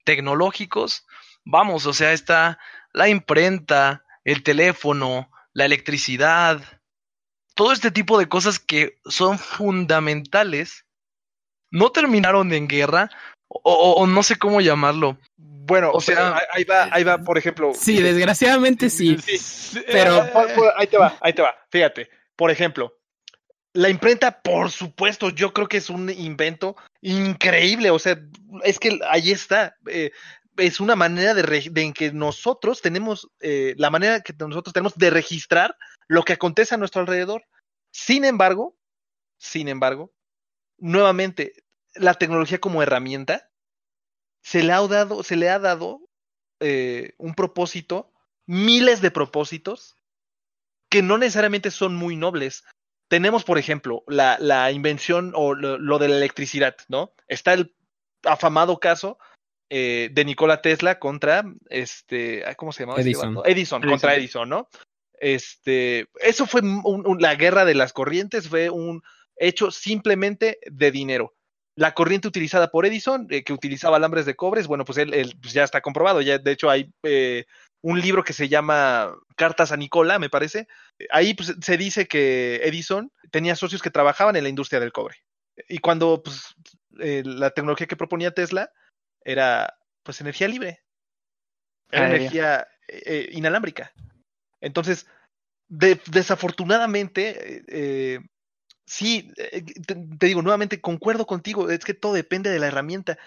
tecnológicos, vamos, o sea, está la imprenta, el teléfono, la electricidad, todo este tipo de cosas que son fundamentales, no terminaron en guerra, o, o- o no sé cómo llamarlo. Bueno, O sea, sea, ahí- va, ahí va, por ejemplo. Sí, desgraciadamente sí. Sí, pero- ahí te va, ahí te va. Fíjate, por ejemplo, la imprenta, por supuesto, yo creo que es un invento increíble. O sea, es que ahí está. eh, es una manera de, en que nosotros tenemos, eh, la manera que nosotros tenemos de registrar lo que acontece a nuestro alrededor. Sin embargo, sin embargo, nuevamente, la tecnología como herramienta se le ha dado, se le ha dado eh, un propósito, miles de propósitos que no necesariamente son muy nobles. Tenemos, por ejemplo, la, la invención o lo de la electricidad, ¿no? Está el afamado caso eh, de Nikola Tesla contra este, ¿cómo se llamaba? este Edison. Edison, contra Edison, ¿no? Este, eso fue un- un- la guerra de las corrientes, fue un hecho simplemente de dinero. La corriente utilizada por Edison, eh, que utilizaba alambres de cobres, bueno, pues él, él, pues ya está comprobado. Ya, de hecho, hay eh, un libro que se llama Cartas a Nicola, me parece. Ahí pues, se dice que Edison tenía socios que trabajaban en la industria del cobre. Y cuando pues, eh, la tecnología que proponía Tesla era pues energía libre, era energía eh, inalámbrica. Entonces, de- desafortunadamente, eh, eh, sí, eh, te, te digo nuevamente, concuerdo contigo, es que todo depende de la herramienta.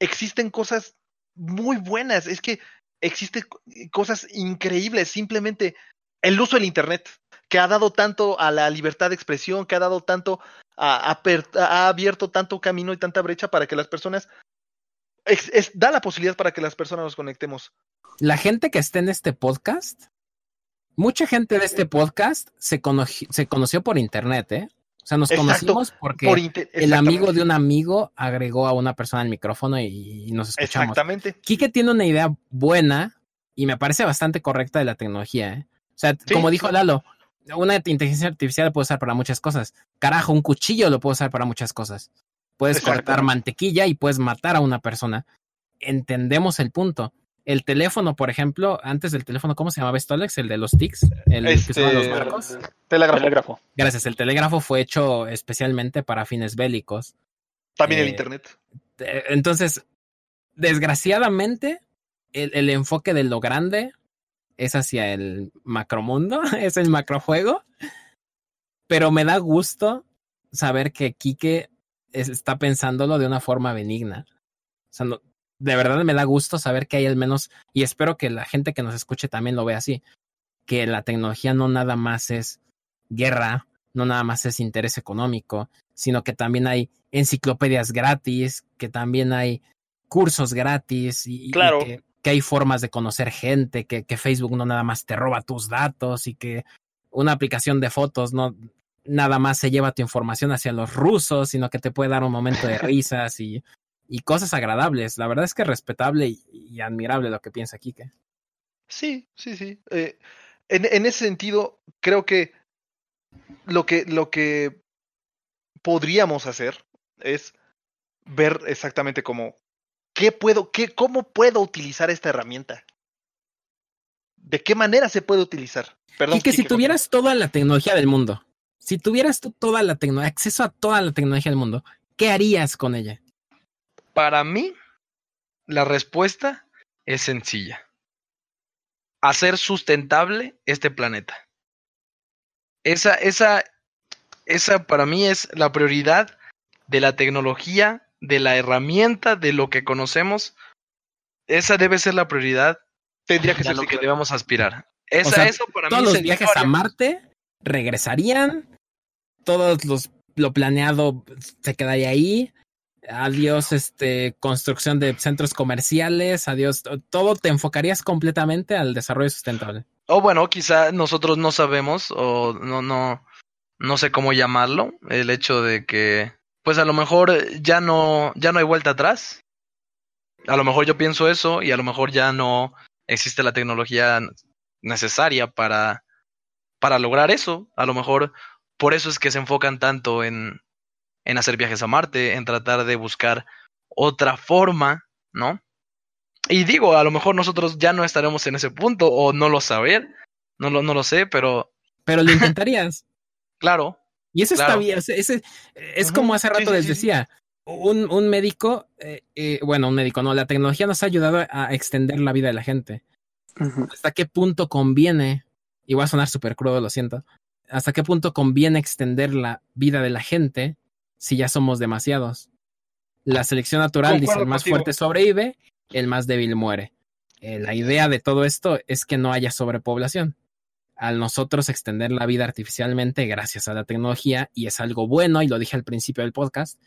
Existen cosas muy buenas, es que existen co- cosas increíbles, simplemente el uso del Internet, que ha dado tanto a la libertad de expresión, que ha dado tanto, a, ha abierto tanto camino y tanta brecha para que las personas, es- es- da la posibilidad para que las personas nos conectemos. La gente que está en este podcast, mucha gente de este podcast se, conoci- se conoció por internet, ¿eh? O sea, nos Exacto, conocimos porque Por el amigo de un amigo agregó a una persona al micrófono y, y nos escuchamos. Exactamente. Quique tiene una idea buena y me parece bastante correcta de la tecnología, ¿eh? O sea, Sí, como dijo. Lalo, una inteligencia artificial la puede usar para muchas cosas. Carajo, un cuchillo lo puede usar para muchas cosas. Puedes cortar mantequilla y puedes matar a una persona. Entendemos el punto. El teléfono, por ejemplo, antes del teléfono, ¿cómo se llamaba esto, Alex? El de los TICs, el que usaban los Este, barcos. Telégrafo. Gracias, el telégrafo fue hecho especialmente para fines bélicos. También el eh, Internet. Entonces, desgraciadamente, el, el enfoque de lo grande es hacia el macromundo, es el macrojuego. Pero me da gusto saber que Quique está pensándolo de una forma benigna. O sea, no- de verdad me da gusto saber que hay al menos, y espero que la gente que nos escuche también lo vea así, que la tecnología no nada más es guerra, no nada más es interés económico, sino que también hay enciclopedias gratis, que también hay cursos gratis y, y Claro. que, que hay formas de conocer gente, que, que Facebook no nada más te roba tus datos y que una aplicación de fotos no nada más se lleva tu información hacia los rusos, sino que te puede dar un momento de risas y, y cosas agradables. La verdad es que es respetable y, y admirable lo que piensa Kike. Sí, sí, sí. Eh, en, en ese sentido, creo que lo que lo que podríamos hacer es ver exactamente cómo qué puedo, qué, cómo puedo utilizar esta herramienta. ¿De qué manera se puede utilizar? Perdón. y que si tuvieras toda la tecnología del mundo, si tuvieras tú toda la tecnología, acceso a toda la tecnología del mundo, ¿qué harías con ella? Para mí, la respuesta es sencilla. Hacer sustentable este planeta. Esa, esa, esa para mí es la prioridad de la tecnología, de la herramienta, de lo que conocemos. Esa debe ser la prioridad Tendría que ser lo que debemos aspirar. Esa, sea, eso para Todos mí los es viajes a Marte regresarían, todos los lo planeado se quedaría ahí. Adiós, este, construcción de centros comerciales, adiós, to- todo te enfocarías completamente al desarrollo sustentable. O bueno, quizá nosotros no sabemos o no, no, no sé cómo llamarlo. El hecho de que, pues a lo mejor ya no, ya no hay vuelta atrás. A lo mejor yo pienso eso y a lo mejor ya no existe la tecnología necesaria para, para lograr eso. A lo mejor por eso es que se enfocan tanto en, en hacer viajes a Marte, en tratar de buscar otra forma, ¿no? Y digo, a lo mejor nosotros ya no estaremos en ese punto o no lo saber, no lo, no lo sé, pero Pero lo intentarías. claro, Y eso está Claro. bien. o sea, ese- es como hace rato sí, les sí, sí. decía. Un, un médico, eh, eh, bueno, un médico, no, la tecnología nos ha ayudado a extender la vida de la gente. ¿Hasta qué punto conviene? Y voy a sonar súper crudo, lo siento. ¿Hasta qué punto conviene extender la vida de la gente si ya somos demasiados? La selección natural dice el más contigo. fuerte sobrevive, el más débil muere. Eh, la idea de todo esto es que no haya sobrepoblación. Al nosotros extender la vida artificialmente gracias a la tecnología, y es algo bueno, y lo dije al principio del podcast,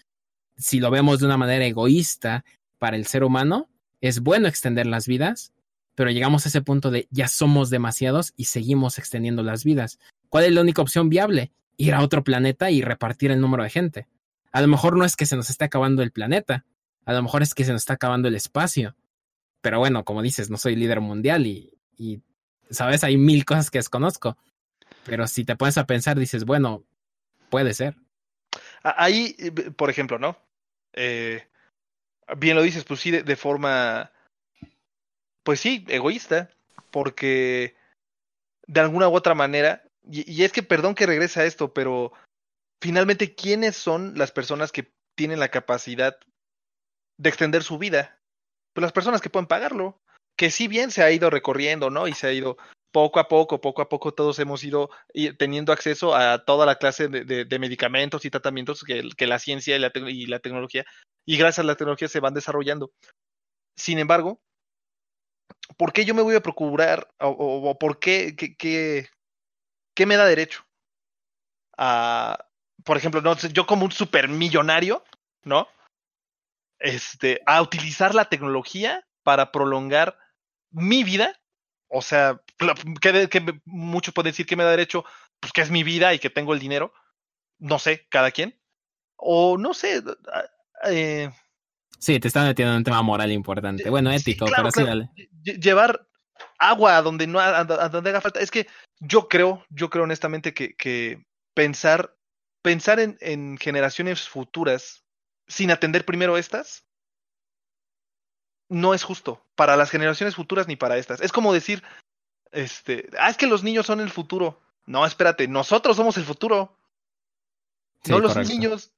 si lo vemos de una manera egoísta para el ser humano, es bueno extender las vidas, pero llegamos a ese punto de ya somos demasiados y seguimos extendiendo las vidas. ¿Cuál es la única opción viable? Ir a otro planeta y repartir el número de gente. A lo mejor no es que se nos esté acabando el planeta, a lo mejor es que se nos está acabando el espacio. Pero bueno, como dices, no soy líder mundial y, y sabes, hay mil cosas que desconozco. Pero si te pones a pensar, dices, bueno, puede ser. Ahí, eh, por ejemplo, ¿no? Eh, bien lo dices, pues sí, de forma, pues sí, egoísta, porque de alguna u otra manera, y, es que perdón que regrese a esto, pero finalmente, ¿quiénes son las personas que tienen la capacidad de extender su vida? Pues las personas que pueden pagarlo, que si bien se ha ido recorriendo, ¿no? Y se ha ido poco a poco, poco a poco todos hemos ido teniendo acceso a toda la clase de, medicamentos y tratamientos que, la ciencia y la, tecnología, y gracias a la tecnología se van desarrollando. Sin embargo, ¿por qué yo me voy a procurar o, por qué, qué- qué me da derecho a, por ejemplo, no yo como un supermillonario, ¿no? Este, a utilizar la tecnología para prolongar mi vida. O sea, que, muchos pueden decir que me da derecho, pues que es mi vida y que tengo el dinero. No sé, cada quien. O no sé, eh, Sí, te estás metiendo en un tema moral importante. Bueno, Sí, ético, claro, pero sí, dale. lle- llevar agua a donde no a, a donde haga falta. Es que yo creo, yo creo honestamente que, que pensar, pensar en, en generaciones futuras sin atender primero estas no es justo para las generaciones futuras ni para estas. Es como decir, este, ah, es que los niños son el futuro. No, espérate, nosotros somos el futuro, Sí, no los correcto. niños.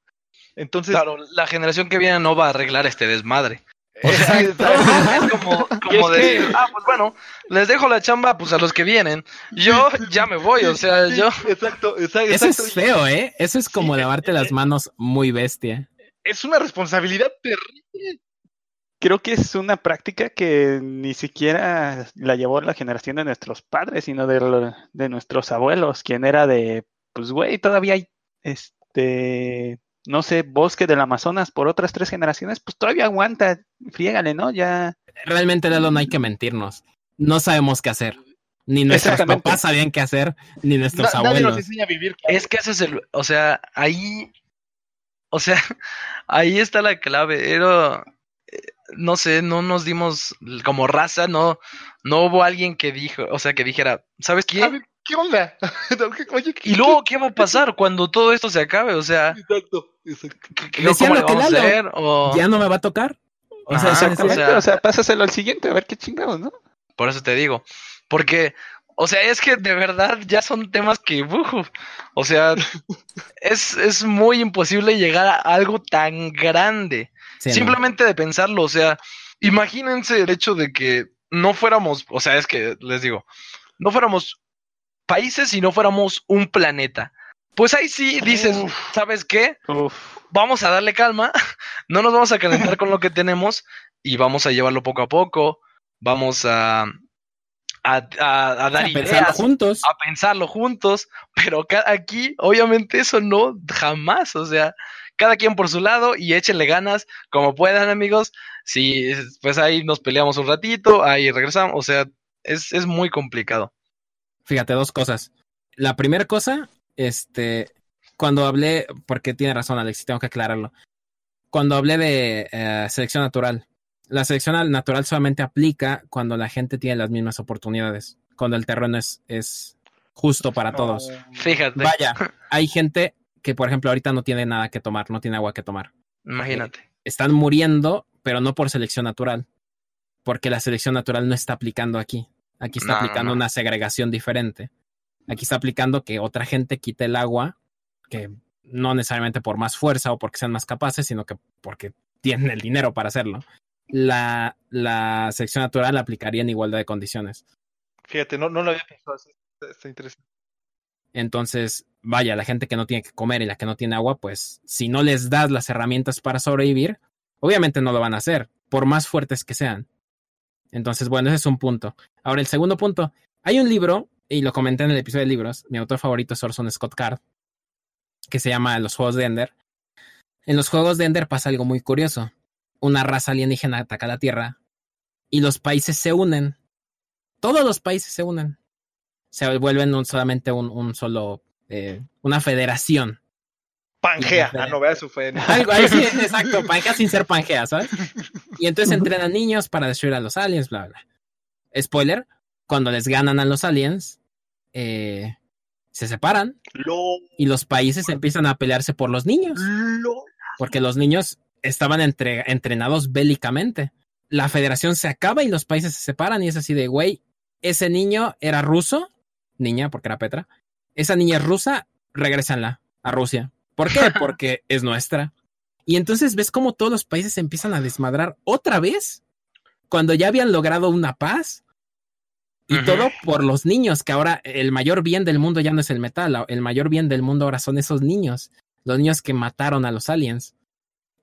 Entonces, Claro, la generación que viene no va a arreglar este desmadre. O sea, Exacto. es como, como decir, ah, pues bueno, les dejo la chamba pues a los que vienen. Yo ya me voy, o sea, yo exacto, exacto, Eso es feo, ¿eh? Eso es como Sí, lavarte eh, las manos muy bestia. Es una responsabilidad terrible. Creo que es una práctica que ni siquiera la llevó la generación de nuestros padres, sino de, lo- de nuestros abuelos, quien era de, pues güey, todavía hay, este, no sé, bosque del Amazonas por otras tres generaciones, pues todavía aguanta, friégale, ¿no? Ya, Realmente, Lalo, no hay que mentirnos. No sabemos qué hacer. Ni nuestros papás sabían qué hacer, ni nuestros Na- nadie nos abuelos. enseña a vivir. Es que ese es el, o sea, ahí, o sea, ahí está la clave. Era, eh, no sé, no nos dimos como raza, no, no hubo alguien que dijo, o sea, que dijera, ¿sabes qué? ¿Qué onda? Oye, ¿qué- Y luego, ¿qué va a pasar cuando todo esto se acabe? O sea, Exacto, exacto. ¿qué- ¿cómo lo que vamos a Lalo, hacer? O, ¿Ya no me va a tocar? O sea, Ajá, sí, o sí. sea- o sea, pásaselo al siguiente, a ver qué chingados, ¿no? Por eso te digo. Porque, o sea, es que de verdad ya son temas que, uf, o sea, es, es muy imposible llegar a algo tan grande. Sí, no. Simplemente de pensarlo, o sea, imagínense el hecho de que no fuéramos, o sea, es que les digo, no fuéramos países y no fuéramos un planeta. Pues ahí sí dices, Uf. ¿sabes qué? Uf, Vamos a darle calma, no nos vamos a calentar con lo que tenemos y vamos a llevarlo poco a poco, vamos a, a, a- a dar A pensarlo ideas, juntos. a pensarlo juntos, pero aquí obviamente eso no, jamás, o sea, cada quien por su lado y échenle ganas como puedan amigos, si pues ahí nos peleamos un ratito, ahí regresamos, o sea, es, es muy complicado. Fíjate, dos cosas. La primera cosa, este, cuando hablé, porque tiene razón Alex, tengo que aclararlo. Cuando hablé de eh, selección natural, la selección natural solamente aplica cuando la gente tiene las mismas oportunidades, cuando el terreno es, es justo para todos. Fíjate, Vaya, hay gente que, por ejemplo, ahorita no tiene nada que tomar, no tiene agua que tomar. imagínate. Están muriendo, pero no por selección natural, porque la selección natural no está aplicando aquí. Aquí está No, aplicando no. una segregación diferente. Aquí está aplicando que otra gente quite el agua, que no necesariamente por más fuerza o porque sean más capaces, sino que porque tienen el dinero para hacerlo. La, la selección natural la aplicaría en igualdad de condiciones. Fíjate, no, no lo había pensado así. Está, está interesante. Entonces, vaya, la gente que no tiene que comer y la que no tiene agua, pues si no les das las herramientas para sobrevivir, obviamente no lo van a hacer, por más fuertes que sean. Entonces, bueno, ese es un punto. Ahora, el segundo punto, hay un libro, y lo comenté en el episodio de libros, mi autor favorito es Orson Scott Card, que se llama Los Juegos de Ender. En los Juegos de Ender pasa algo muy curioso. Una raza alienígena ataca la Tierra y los países se unen. Todos los países se unen. Se vuelven un- solamente un, un solo, eh, una federación. Pangea. Ah, no, vea, eso fue. en- Algo ahí sí, exacto, Pangea sin ser Pangea, ¿sabes? Y entonces entrenan niños para destruir a los aliens, bla, bla. Spoiler, cuando les ganan a los aliens, eh, se separan Lo, y los países empiezan a pelearse por los niños, lo. porque los niños estaban entre- entrenados bélicamente. La federación se acaba y los países se separan y es así de, güey, ese niño era ruso, niña, porque era Petra, esa niña es rusa, regrésanla a Rusia. ¿Por qué? Porque es nuestra. Y entonces ves cómo todos los países se empiezan a desmadrar otra vez, cuando ya habían logrado una paz. Y todo por los niños, que ahora el mayor bien del mundo ya no es el metal, el mayor bien del mundo ahora son esos niños, los niños que mataron a los aliens.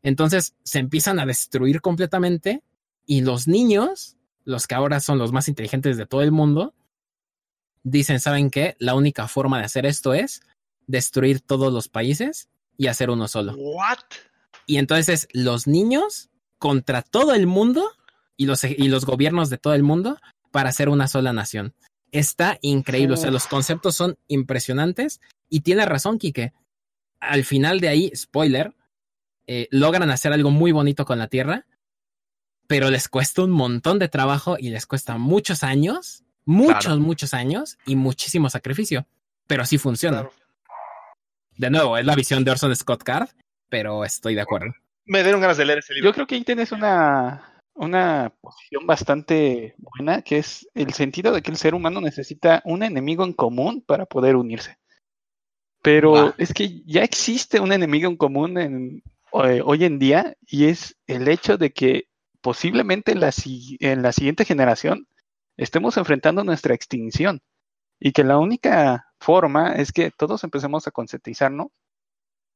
Entonces se empiezan a destruir completamente y los niños, los que ahora son los más inteligentes de todo el mundo, dicen, ¿saben qué? La única forma de hacer esto es destruir todos los países y hacer uno solo. What? Y entonces los niños contra todo el mundo y los, y los gobiernos de todo el mundo para hacer una sola nación. Está increíble, o sea, los conceptos son impresionantes y tiene razón, Quique. Al final de ahí, spoiler, eh, logran hacer algo muy bonito con la Tierra, pero les cuesta un montón de trabajo y les cuesta muchos años, muchos, Claro. muchos años y muchísimo sacrificio, pero sí funciona. Claro. De nuevo, es la visión de Orson Scott Card, pero estoy de acuerdo. Me dieron ganas de leer ese libro. Yo creo que ahí tienes una, una posición bastante buena, que es el sentido de que el ser humano necesita un enemigo en común para poder unirse. Pero es que ya existe un enemigo en común en, eh, hoy en día y es el hecho de que posiblemente la, en la siguiente generación estemos enfrentando nuestra extinción y que la única forma es que todos empecemos a concientizarnos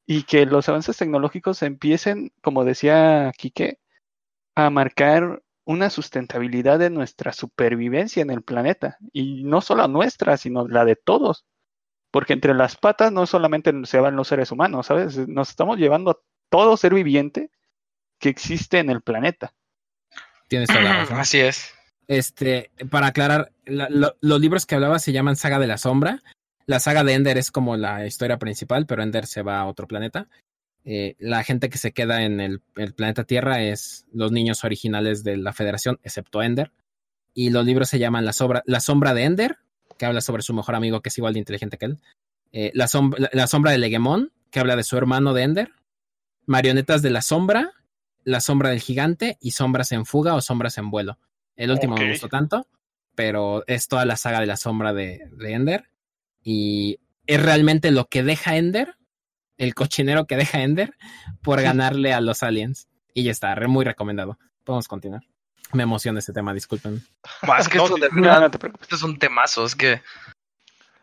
y que los avances tecnológicos empiecen, como decía Quique, a marcar una sustentabilidad de nuestra supervivencia en el planeta. Y no solo nuestra, sino la de todos. Porque entre las patas no solamente se van los seres humanos, ¿sabes? Nos estamos llevando a todo ser viviente que existe en el planeta. Tienes toda la razón. Así es. Este, para aclarar, la- lo- los libros que hablaba se llaman Saga de la Sombra. La saga de Ender es como la historia principal, pero Ender se va a otro planeta. Eh, la gente que se queda en el, el planeta Tierra es los niños originales de la Federación, excepto Ender. Y los libros se llaman La, Sobra- la Sombra de Ender, que habla sobre su mejor amigo, que es igual de inteligente que él. Eh, la, Sombra, la, la Sombra de Legemón, que habla de su hermano de Ender. Marionetas de la Sombra, La Sombra del Gigante y Sombras en Fuga o Sombras en Vuelo. El último Ok. me gustó tanto, pero es toda la saga de la sombra de, de Ender. Y es realmente lo que deja Ender, el cochinero que deja Ender, por ganarle a los aliens. Y ya está, re- muy recomendado. Podemos continuar. Me emociona ese tema, disculpen. Más que No, esto de No, verdad, no te preocupes. este es un temazo, es que.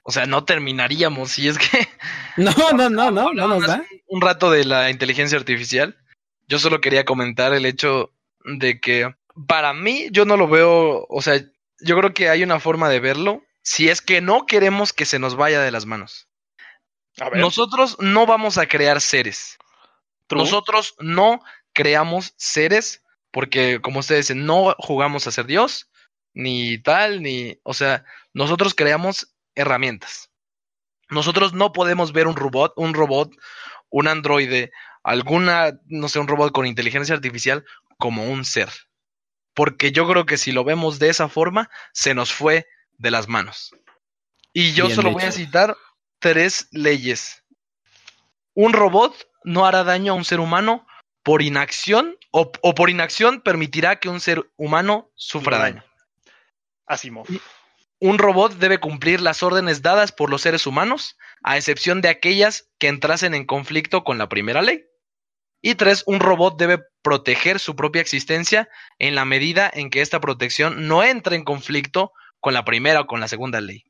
O sea, no terminaríamos. Si es que. No, no, no, no, no nos da. Un rato de la inteligencia artificial. Yo solo quería comentar el hecho de que para mí yo no lo veo, o sea, yo creo que hay una forma de verlo si es que no queremos que se nos vaya de las manos. A ver, Nosotros no vamos a crear seres. true. Nosotros no creamos seres porque, como ustedes dicen, no jugamos a ser Dios, ni tal, ni, o sea, nosotros creamos herramientas. Nosotros no podemos ver un robot, un robot, un androide, alguna, no sé, un robot con inteligencia artificial como un ser. Porque yo creo que si lo vemos de esa forma, se nos fue de las manos. Y yo Bien solo voy a citar tres leyes. Un robot no hará daño a un ser humano por inacción o, o por inacción permitirá que un ser humano sufra Sufra daño. Asimov. Un robot debe cumplir las órdenes dadas por los seres humanos, a excepción de aquellas que entrasen en conflicto con la primera ley. Y tres, un robot debe proteger su propia existencia en la medida en que esta protección no entre en conflicto con la primera o con la segunda ley.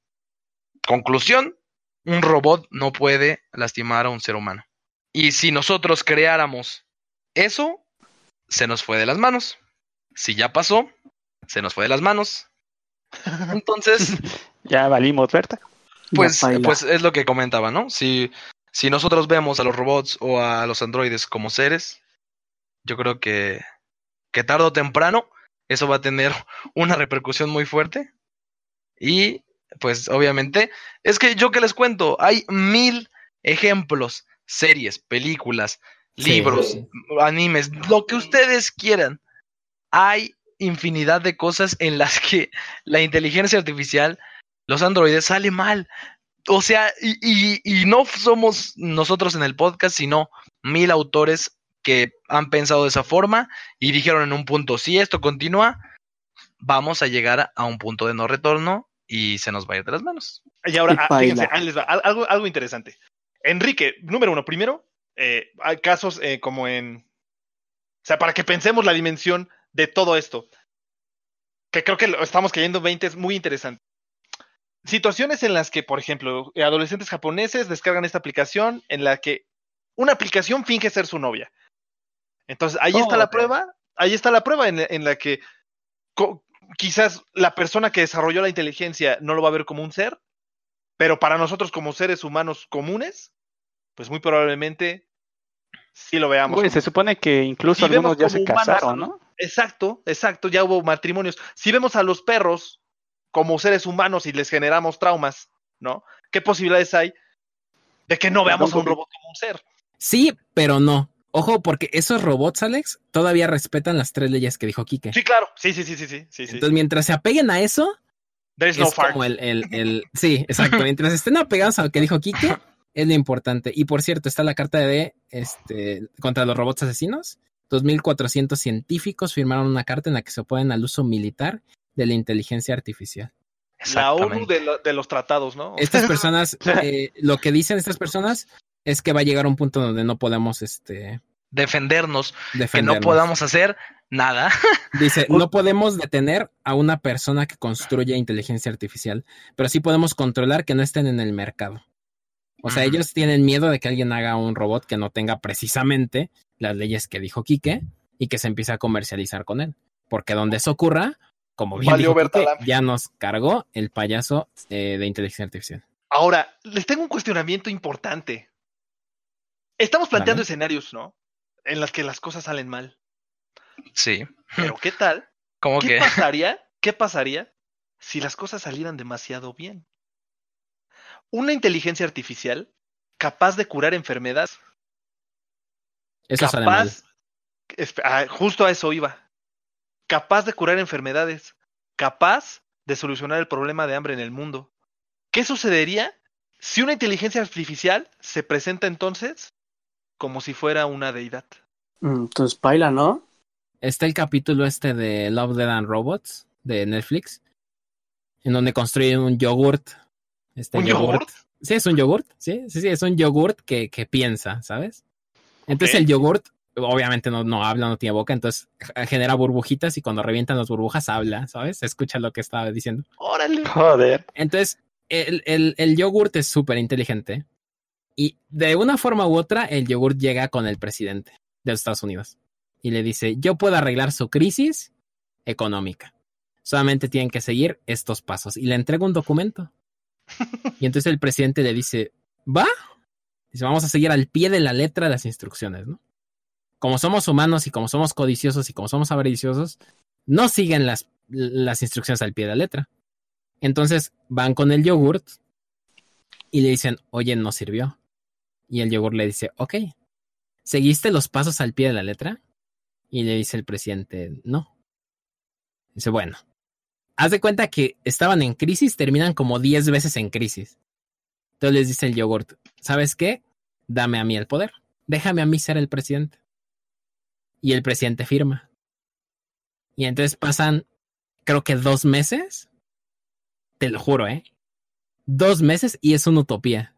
Conclusión, un robot no puede lastimar a un ser humano. Y si nosotros creáramos eso, se nos fue de las manos. Si ya pasó, se nos fue de las manos. Entonces, Ya valimos, ¿verdad? pues, pues es lo que comentaba, ¿no? Si, si nosotros vemos a los robots o a los androides como seres, yo creo que, que tarde o temprano eso va a tener una repercusión muy fuerte. Y pues obviamente, es que yo que les cuento, hay mil ejemplos, series, películas, Sí, libros, sí. animes, lo que ustedes quieran. Hay infinidad de cosas en las que la inteligencia artificial, los androides, sale mal. O sea, y, y- y no somos nosotros en el podcast, sino mil autores que han pensado de esa forma y dijeron en un punto, si esto continúa, vamos a llegar a un punto de no retorno y se nos va a ir de las manos. Y ahora, Y ah, fíjense, ahí les va, al- algo, algo interesante. Enrique, número uno, primero, eh, hay casos eh, como en... O sea, para que pensemos la dimensión de todo esto. que creo que lo estamos cayendo 20 es muy interesante. Situaciones en las que, por ejemplo, adolescentes japoneses descargan esta aplicación en la que una aplicación finge ser su novia. Entonces, ahí está Oh, la ok. prueba, ahí está la prueba en, en la que co- quizás la persona que desarrolló la inteligencia no lo va a ver como un ser, pero para nosotros como seres humanos comunes, pues muy probablemente sí lo veamos. Güey, se supone que incluso Si algunos ya se humanos casaron, ¿no? Exacto, exacto, ya hubo matrimonios. Si vemos a los perros como seres humanos y les generamos traumas, ¿no? ¿Qué posibilidades hay de que no veamos a un robot como un ser? Sí, pero no. Ojo, porque esos robots, Alex, todavía respetan las tres leyes que dijo Kike. Sí, claro, sí, sí, sí, sí, sí. Entonces, mientras se apeguen a eso, There's no es fart. como el, el, el- Sí, exacto. Mientras estén apegados a lo que dijo Kike, es lo importante. Y por cierto, está la carta de este contra los robots asesinos. 2.400 científicos firmaron una carta en la que se oponen al uso militar de la inteligencia artificial. La ONU Exactamente. de, lo- de los tratados, ¿no? Estas personas, eh, lo que dicen estas personas es que va a llegar un punto donde no podemos este, Defendernos, que no podamos hacer nada. Dice, no podemos detener a una persona que construye inteligencia artificial, pero sí podemos controlar que no estén en el mercado. O sea, ellos tienen miedo de que alguien haga un robot que no tenga precisamente las leyes que dijo Quique y que se empiece a comercializar con él. Porque donde eso ocurra, como bien Valió dijo Quique, ya nos cargó el payaso eh, de inteligencia artificial. Ahora, les tengo un cuestionamiento importante. Estamos planteando Vale. escenarios, ¿no? En las que las cosas salen mal. Sí. Pero ¿qué tal? Como ¿Qué que pasaría? ¿Qué pasaría si las cosas salieran demasiado bien? Una inteligencia artificial capaz de curar enfermedades, Eso sale mal. capaz, ah, justo a eso iba, capaz de curar enfermedades, capaz de solucionar el problema de hambre en el mundo. ¿Qué sucedería si una inteligencia artificial se presenta entonces como si fuera una deidad? Mm, Entonces, baila, ¿no? Está el capítulo este de Love, Dead and Robots de Netflix, en donde construyen un yogurt. Este ¿Un yogurt? Sí, es un yogurt. Sí, sí, sí, es un yogurt que, que piensa, ¿sabes? Entonces el yogurt, obviamente no, no habla, no tiene boca, entonces genera burbujitas y cuando revientan las burbujas habla, ¿sabes? Se escucha lo que estaba diciendo. Órale. Joder. Entonces, el, el, el yogurt es súper inteligente. Y de una forma u otra, el yogurt llega con el presidente de los Estados Unidos. Y le dice, yo puedo arreglar su crisis económica. Solamente tienen que seguir estos pasos. Y le entrega un documento. Y entonces el presidente le dice, ¿va? Dice, vamos a seguir al pie de la letra las instrucciones, ¿no? Como somos humanos y como somos codiciosos y como somos avariciosos, no siguen las, las instrucciones al pie de la letra. Entonces van con el yogurt y le dicen, oye, no sirvió. Y el yogurt le dice, ok, ¿seguiste los pasos al pie de la letra? Y le dice el presidente, no. Dice, bueno, haz de cuenta que estaban en crisis, terminan como 10 veces en crisis. Entonces les dice el yogurt, ¿sabes qué? Dame a mí el poder, déjame a mí ser el presidente. Y el presidente firma. Y entonces pasan, creo que dos meses te lo juro, ¿eh? Dos meses y es una utopía.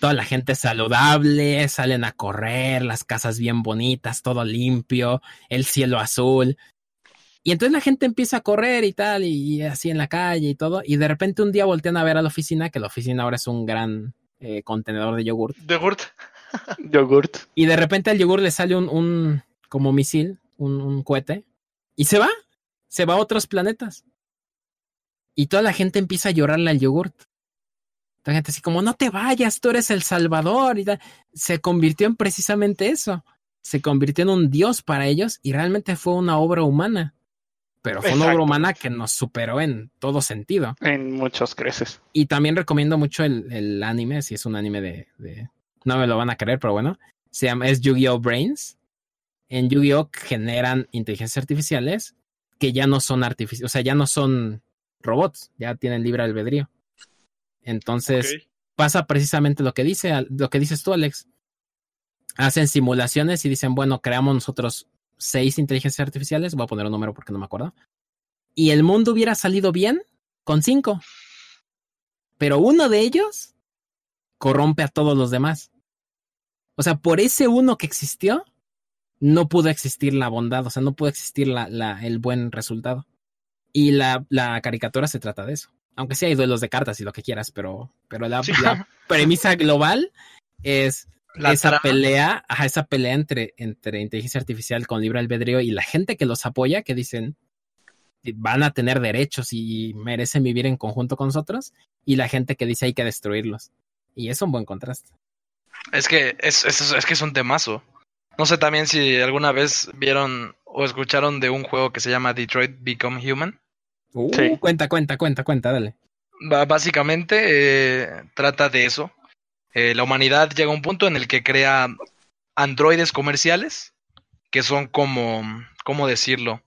Toda la gente saludable, salen a correr, las casas bien bonitas, todo limpio, el cielo azul. Y entonces la gente empieza a correr y tal, y así en la calle y todo. Y de repente un día voltean a ver a la oficina, que la oficina ahora es un gran eh, contenedor de yogurt. Yogurt. Yogurt. Y de repente al yogur le sale un, un como misil, un, un cohete, y se va, se va a otros planetas. Y toda la gente empieza a llorarle al yogurt. La gente así como, no te vayas, tú eres el salvador. Y. Se convirtió en precisamente eso. Se convirtió en un dios para ellos y realmente fue una obra humana. Pero fue una obra humana que nos superó en todo sentido. En muchos creces. Y también recomiendo mucho el, el anime, si es un anime de, de- No me lo van a creer, pero bueno. Se llama, es Yu-Gi-Oh! Brains. En Yu-Gi-Oh! generan inteligencias artificiales que ya no son artificiales, o sea, ya no son robots, ya tienen libre albedrío. Entonces, pasa precisamente lo que dice, lo que dices tú, Alex. Hacen simulaciones y dicen, bueno, creamos nosotros seis inteligencias artificiales, voy a poner un número porque no me acuerdo. Y el mundo hubiera salido bien con cinco. Pero uno de ellos corrompe a todos los demás. O sea, por ese uno que existió, no pudo existir la bondad, o sea, no pudo existir la, la, el buen resultado. Y la, la caricatura se trata de eso. Aunque sí hay duelos de cartas y lo que quieras, pero, pero la, Sí. la premisa global es La esa trama. pelea, ajá, esa pelea entre, entre inteligencia artificial con libre albedrío y la gente que los apoya, que dicen van a tener derechos y merecen vivir en conjunto con nosotros, y la gente que dice hay que destruirlos. Y es un buen contraste. Es que es, es, es que es un temazo. No sé también si alguna vez vieron o escucharon de un juego que se llama Detroit Become Human. Uh, Sí. Cuenta, cuenta, cuenta, cuenta, dale. Básicamente eh, trata de eso. Eh, la humanidad llega a un punto en el que crea androides comerciales que son como, ¿cómo decirlo?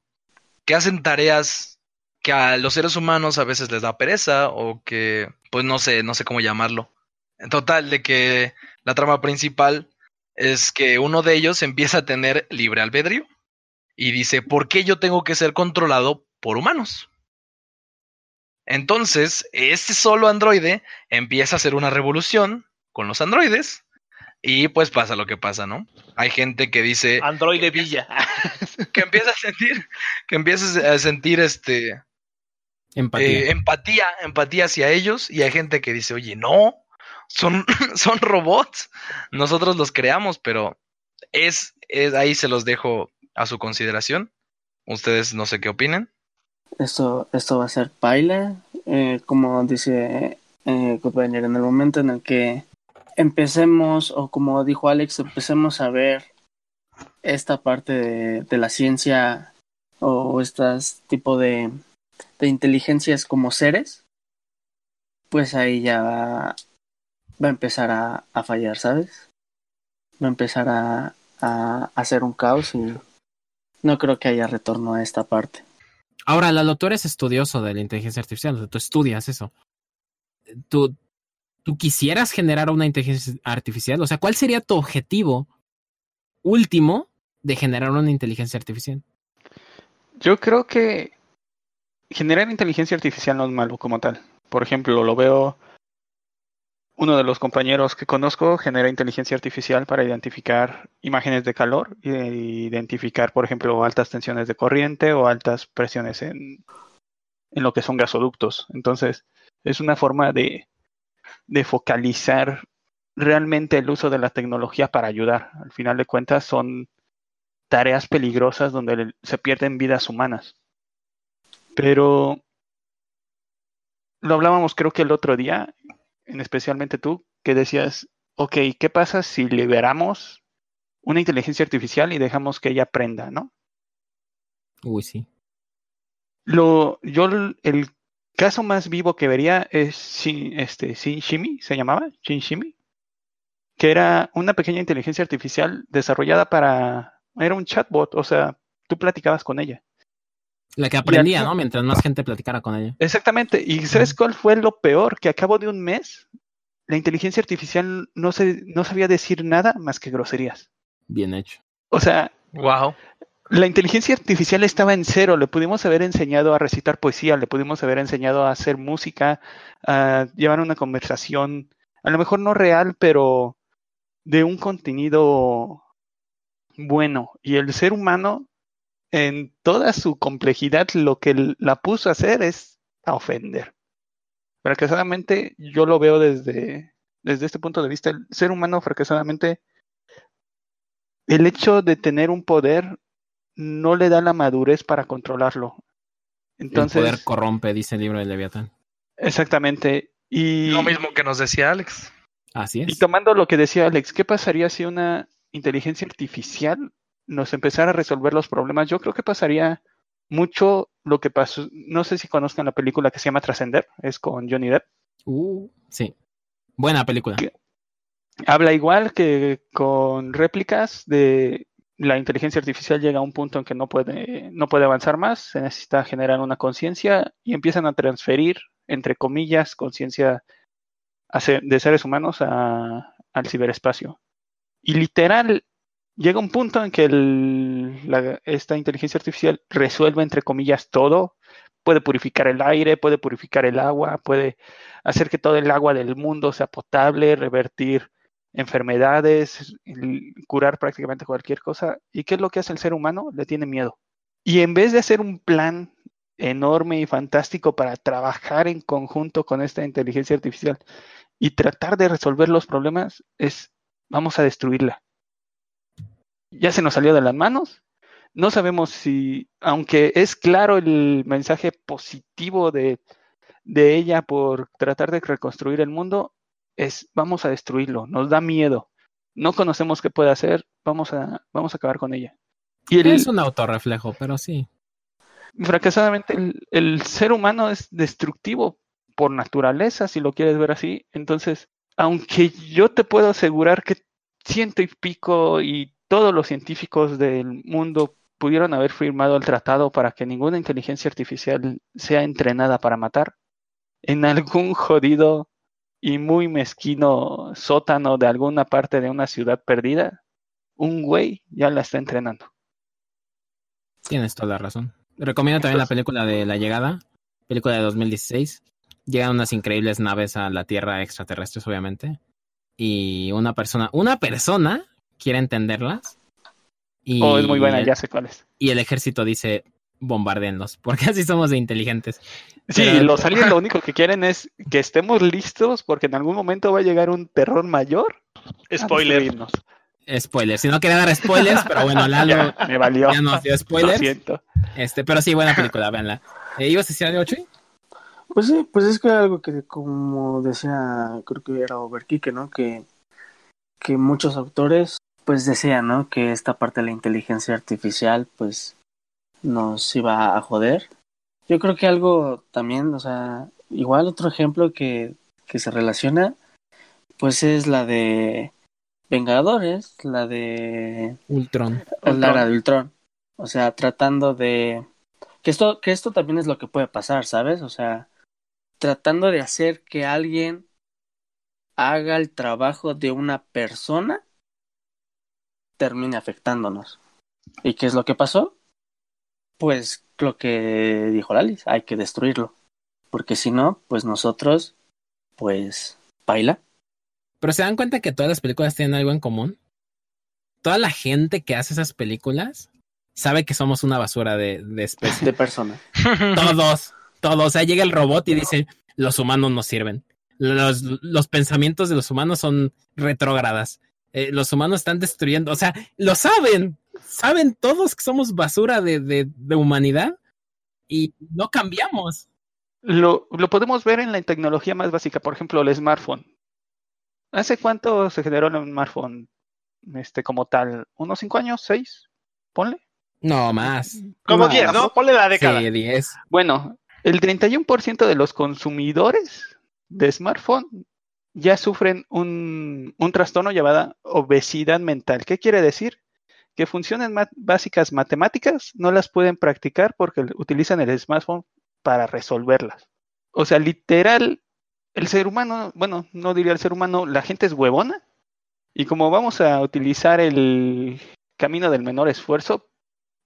Que hacen tareas que a los seres humanos a veces les da pereza o que, pues no sé, no sé cómo llamarlo. En total, de que la trama principal es que uno de ellos empieza a tener libre albedrío y dice, ¿por qué yo tengo que ser controlado por humanos? Entonces, este solo androide empieza a hacer una revolución con los androides y pues pasa lo que pasa, ¿no? Hay gente que dice Android de Villa. que empieza a sentir, que empieza a sentir este Empatía. eh, empatía, empatía hacia ellos y hay gente que dice, oye, no, son, son robots, nosotros los creamos, pero es, es ahí se los dejo a su consideración. Ustedes no sé qué opinen. Esto, esto va a ser baile, eh, como dice eh, Goodbanger, en el momento en el que empecemos, o como dijo Alex, empecemos a ver esta parte de, de la ciencia o estas tipo de, de inteligencias como seres, pues ahí ya va, va a empezar a, a fallar, ¿sabes? Va a empezar a, a hacer un caos y no creo que haya retorno a esta parte. Ahora, Lalo, tú eres estudioso de la inteligencia artificial, tú estudias eso. ¿Tú, ¿Tú quisieras generar una inteligencia artificial? O sea, ¿cuál sería tu objetivo último de generar una inteligencia artificial? Yo creo que generar inteligencia artificial no es malo como tal. Por ejemplo, lo veo uno de los compañeros que conozco genera inteligencia artificial para identificar imágenes de calor e identificar, por ejemplo, altas tensiones de corriente o altas presiones en, en lo que son gasoductos. Entonces, es una forma de, de focalizar realmente el uso de la tecnología para ayudar. Al final de cuentas, son tareas peligrosas donde se pierden vidas humanas. Pero lo hablábamos creo que el otro día, en especialmente tú, que decías, ok, ¿qué pasa si liberamos una inteligencia artificial y dejamos que ella aprenda, ¿no? Uy, sí. Lo, yo el, el caso más vivo que vería es Shin, este, Shin Shimi, se llamaba, Shin Shimi, que era una pequeña inteligencia artificial desarrollada para, era un chatbot, o sea, tú platicabas con ella. La que aprendía, al- ¿no? Mientras más gente platicara con ella. Exactamente. ¿Y sabes cuál fue lo peor? Que a cabo de un mes, la inteligencia artificial no, se, no sabía decir nada más que groserías. Bien hecho. O sea, Wow. la inteligencia artificial estaba en cero. Le pudimos haber enseñado a recitar poesía, le pudimos haber enseñado a hacer música, a llevar una conversación, a lo mejor no real, pero de un contenido bueno. Y el ser humano, en toda su complejidad, lo que la puso a hacer es a ofender. Fracasadamente, yo lo veo desde, desde este punto de vista. El ser humano, fracasadamente, el hecho de tener un poder no le da la madurez para controlarlo. Entonces, el poder corrompe, dice el libro de Leviatán. exactamente. Y, Lo mismo que nos decía Alex. Así y es. tomando lo que decía Alex, ¿qué pasaría si una inteligencia artificial nos empezara a resolver los problemas? Yo creo que pasaría mucho lo que pasó. No sé si conozcan la película que se llama Trascender, es con Johnny Depp. Uh, sí. Buena película. Habla igual que con réplicas de la inteligencia artificial llega a un punto en que no puede, no puede avanzar más, se necesita generar una conciencia y empiezan a transferir, entre comillas, conciencia de seres humanos a- al ciberespacio. Y literal, llega un punto en que esta inteligencia artificial resuelve, entre comillas, todo. Puede purificar el aire, puede purificar el agua, puede hacer que todo el agua del mundo sea potable, revertir enfermedades, curar prácticamente cualquier cosa. ¿Y qué es lo que hace el ser humano? Le tiene miedo. Y en vez de hacer un plan enorme y fantástico para trabajar en conjunto con esta inteligencia artificial y tratar de resolver los problemas es vamos a destruirla. Ya se nos salió de las manos. No sabemos si, aunque es claro el mensaje positivo de, de ella por tratar de reconstruir el mundo, es vamos a destruirlo, nos da miedo. No conocemos qué puede hacer, vamos a, vamos a acabar con ella. Y el, es un autorreflejo, pero sí. Fracasadamente, el, el ser humano es destructivo por naturaleza, si lo quieres ver así. Entonces, aunque yo te puedo asegurar que ciento y pico y todos los científicos del mundo pudieron haber firmado el tratado para que ninguna inteligencia artificial sea entrenada para matar, en algún jodido y muy mezquino sótano de alguna parte de una ciudad perdida, un güey ya la está entrenando. Tienes toda la razón. Recomiendo también la película de La Llegada, película de 2016. Llegan unas increíbles naves a la Tierra extraterrestres, obviamente. Y una persona, una persona quiere entenderlas. Y oh, es muy buena, ya sé cuál es. Y el ejército dice, bombardeenlos, porque así somos de inteligentes. Sí, los aliens lo único que quieren es que estemos listos, porque en algún momento va a llegar un terror mayor. Spoiler. Spoiler, si no quería dar spoilers, pero bueno, Lalo ya, me valió. ya nos dio spoilers. Este, pero sí, buena película, véanla. ¿Eh, ¿Ibas a decir algo, Chuy? Pues sí, pues es que algo que como decía, creo que era Overkike, ¿no? Que, que muchos autores pues decían, ¿no? Que esta parte de la inteligencia artificial pues nos iba a joder. Yo creo que algo también, o sea, igual otro ejemplo que, que se relaciona pues es la de Vengadores, la de Ultron. La de Ultron. O sea, tratando de que esto que esto también es lo que puede pasar, ¿sabes? O sea, tratando de hacer que alguien haga el trabajo de una persona termine afectándonos. ¿Y qué es lo que pasó? Pues lo que dijo Lalis, hay que destruirlo. Porque si no, pues nosotros, pues, baila. Pero se dan cuenta que todas las películas tienen algo en común. Toda la gente que hace esas películas sabe que somos una basura de, de especie. De personas. Todos todo. O sea, llega el robot y dice, los humanos no sirven. Los, los pensamientos de los humanos son retrógradas. Eh, los humanos están destruyendo. O sea, lo saben. Saben todos que somos basura de, de, de humanidad y no cambiamos. Lo, lo podemos ver en la tecnología más básica, por ejemplo, el smartphone. ¿Hace cuánto se generó el smartphone este, como tal? ¿Unos cinco años? ¿Seis? Ponle. No, más. Como diez, ¿no? Ponle la década. Sí, diez. Bueno, el 31% de los consumidores de smartphone ya sufren un, un, trastorno llamado obesidad mental. ¿Qué quiere decir? Que funciones básicas matemáticas no las pueden practicar porque utilizan el smartphone para resolverlas. O sea, literal, el ser humano, bueno, no diría el ser humano, la gente es huevona. Y como vamos a utilizar el camino del menor esfuerzo,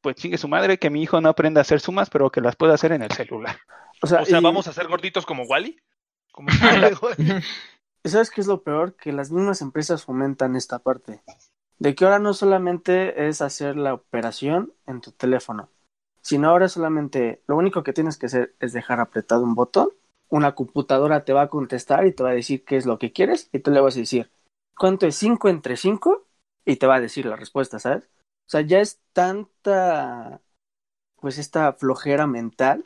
pues chingue su madre que mi hijo no aprenda a hacer sumas, pero que las pueda hacer en el celular. O sea, vamos a ser gorditos como Wally. Como ¿Sabes qué es lo peor? Que las mismas empresas fomentan esta parte. De que ahora no solamente es hacer la operación en tu teléfono, sino ahora solamente lo único que tienes que hacer es dejar apretado un botón, una computadora te va a contestar y te va a decir qué es lo que quieres y tú le vas a decir, ¿cuánto es 5 entre 5? Y te va a decir la respuesta, ¿sabes? O sea, ya es tanta, pues esta flojera mental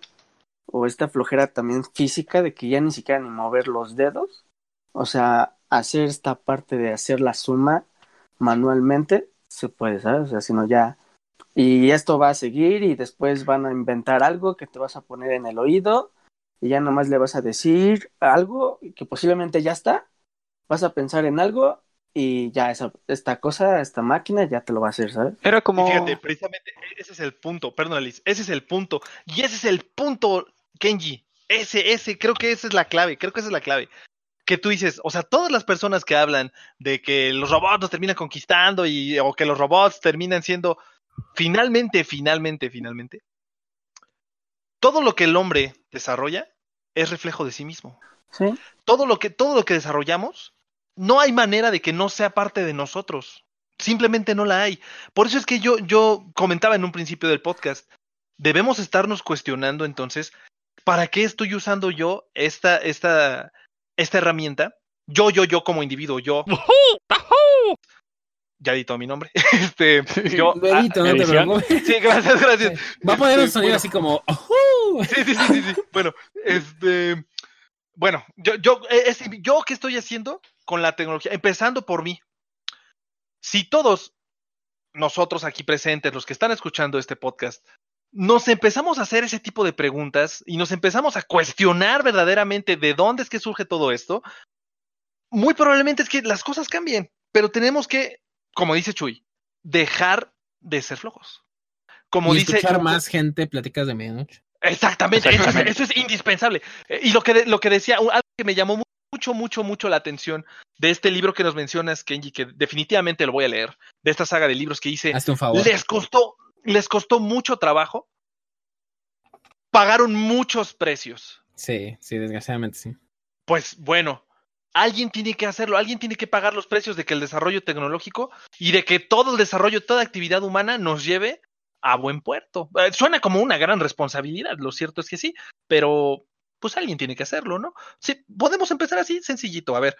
o esta flojera también física de que ya ni siquiera ni mover los dedos. O sea, hacer esta parte de hacer la suma manualmente se puede, ¿sabes? O sea, sino ya... Y esto va a seguir y después van a inventar algo que te vas a poner en el oído y ya nomás le vas a decir algo que posiblemente ya está. Vas a pensar en algo y ya esa, esta cosa, esta máquina ya te lo va a hacer, ¿sabes? Era como... fíjate, precisamente e-, ese es el punto, perdón Alice, ese es el punto, y ese es el punto, Kenji, ese, ese, creo que esa es la clave, creo que esa es la clave. Que tú dices, o sea, todas las personas que hablan de que los robots nos terminan conquistando y, o que los robots terminan siendo, finalmente, finalmente, finalmente, todo lo que el hombre desarrolla es reflejo de sí mismo. Sí. Todo lo que, todo lo que desarrollamos no hay manera de que no sea parte de nosotros. Simplemente no la hay. Por eso es que yo, yo comentaba en un principio del podcast debemos estarnos cuestionando entonces, ¿para qué estoy usando yo esta, esta, esta herramienta? Yo, yo, yo como individuo, yo. Ya editó mi nombre. Este, yo. Lo edito, no te preocupes. Sí, gracias, gracias. Va a poner un sonido bueno. así como. Sí, sí, sí, sí, sí. Bueno, este. Bueno, yo, yo, es- yo qué estoy haciendo con la tecnología, empezando por mí. Si todos nosotros aquí presentes, los que están escuchando este podcast, nos empezamos a hacer ese tipo de preguntas y nos empezamos a cuestionar verdaderamente de dónde es que surge todo esto, muy probablemente es que las cosas cambien, pero tenemos que, como dice Chuy, dejar de ser flojos. Como y dice, escuchar más gente pláticas de medianoche. Exactamente, eso es, Exactamente. eso es indispensable. Eh, Y lo que, lo que decía, algo que me llamó mu- mucho, mucho, mucho la atención de este libro que nos mencionas, Kenji, que definitivamente lo voy a leer, de esta saga de libros que hice, Hazte un favor. les costó, les costó mucho trabajo, pagaron muchos precios. Sí, sí, desgraciadamente sí. Pues bueno, alguien tiene que hacerlo, alguien tiene que pagar los precios de que el desarrollo tecnológico y de que todo el desarrollo, toda actividad humana nos lleve a buen puerto. Eh, suena como una gran responsabilidad, lo cierto es que sí, pero pues alguien tiene que hacerlo, ¿no? Sí, podemos empezar así, sencillito. A ver,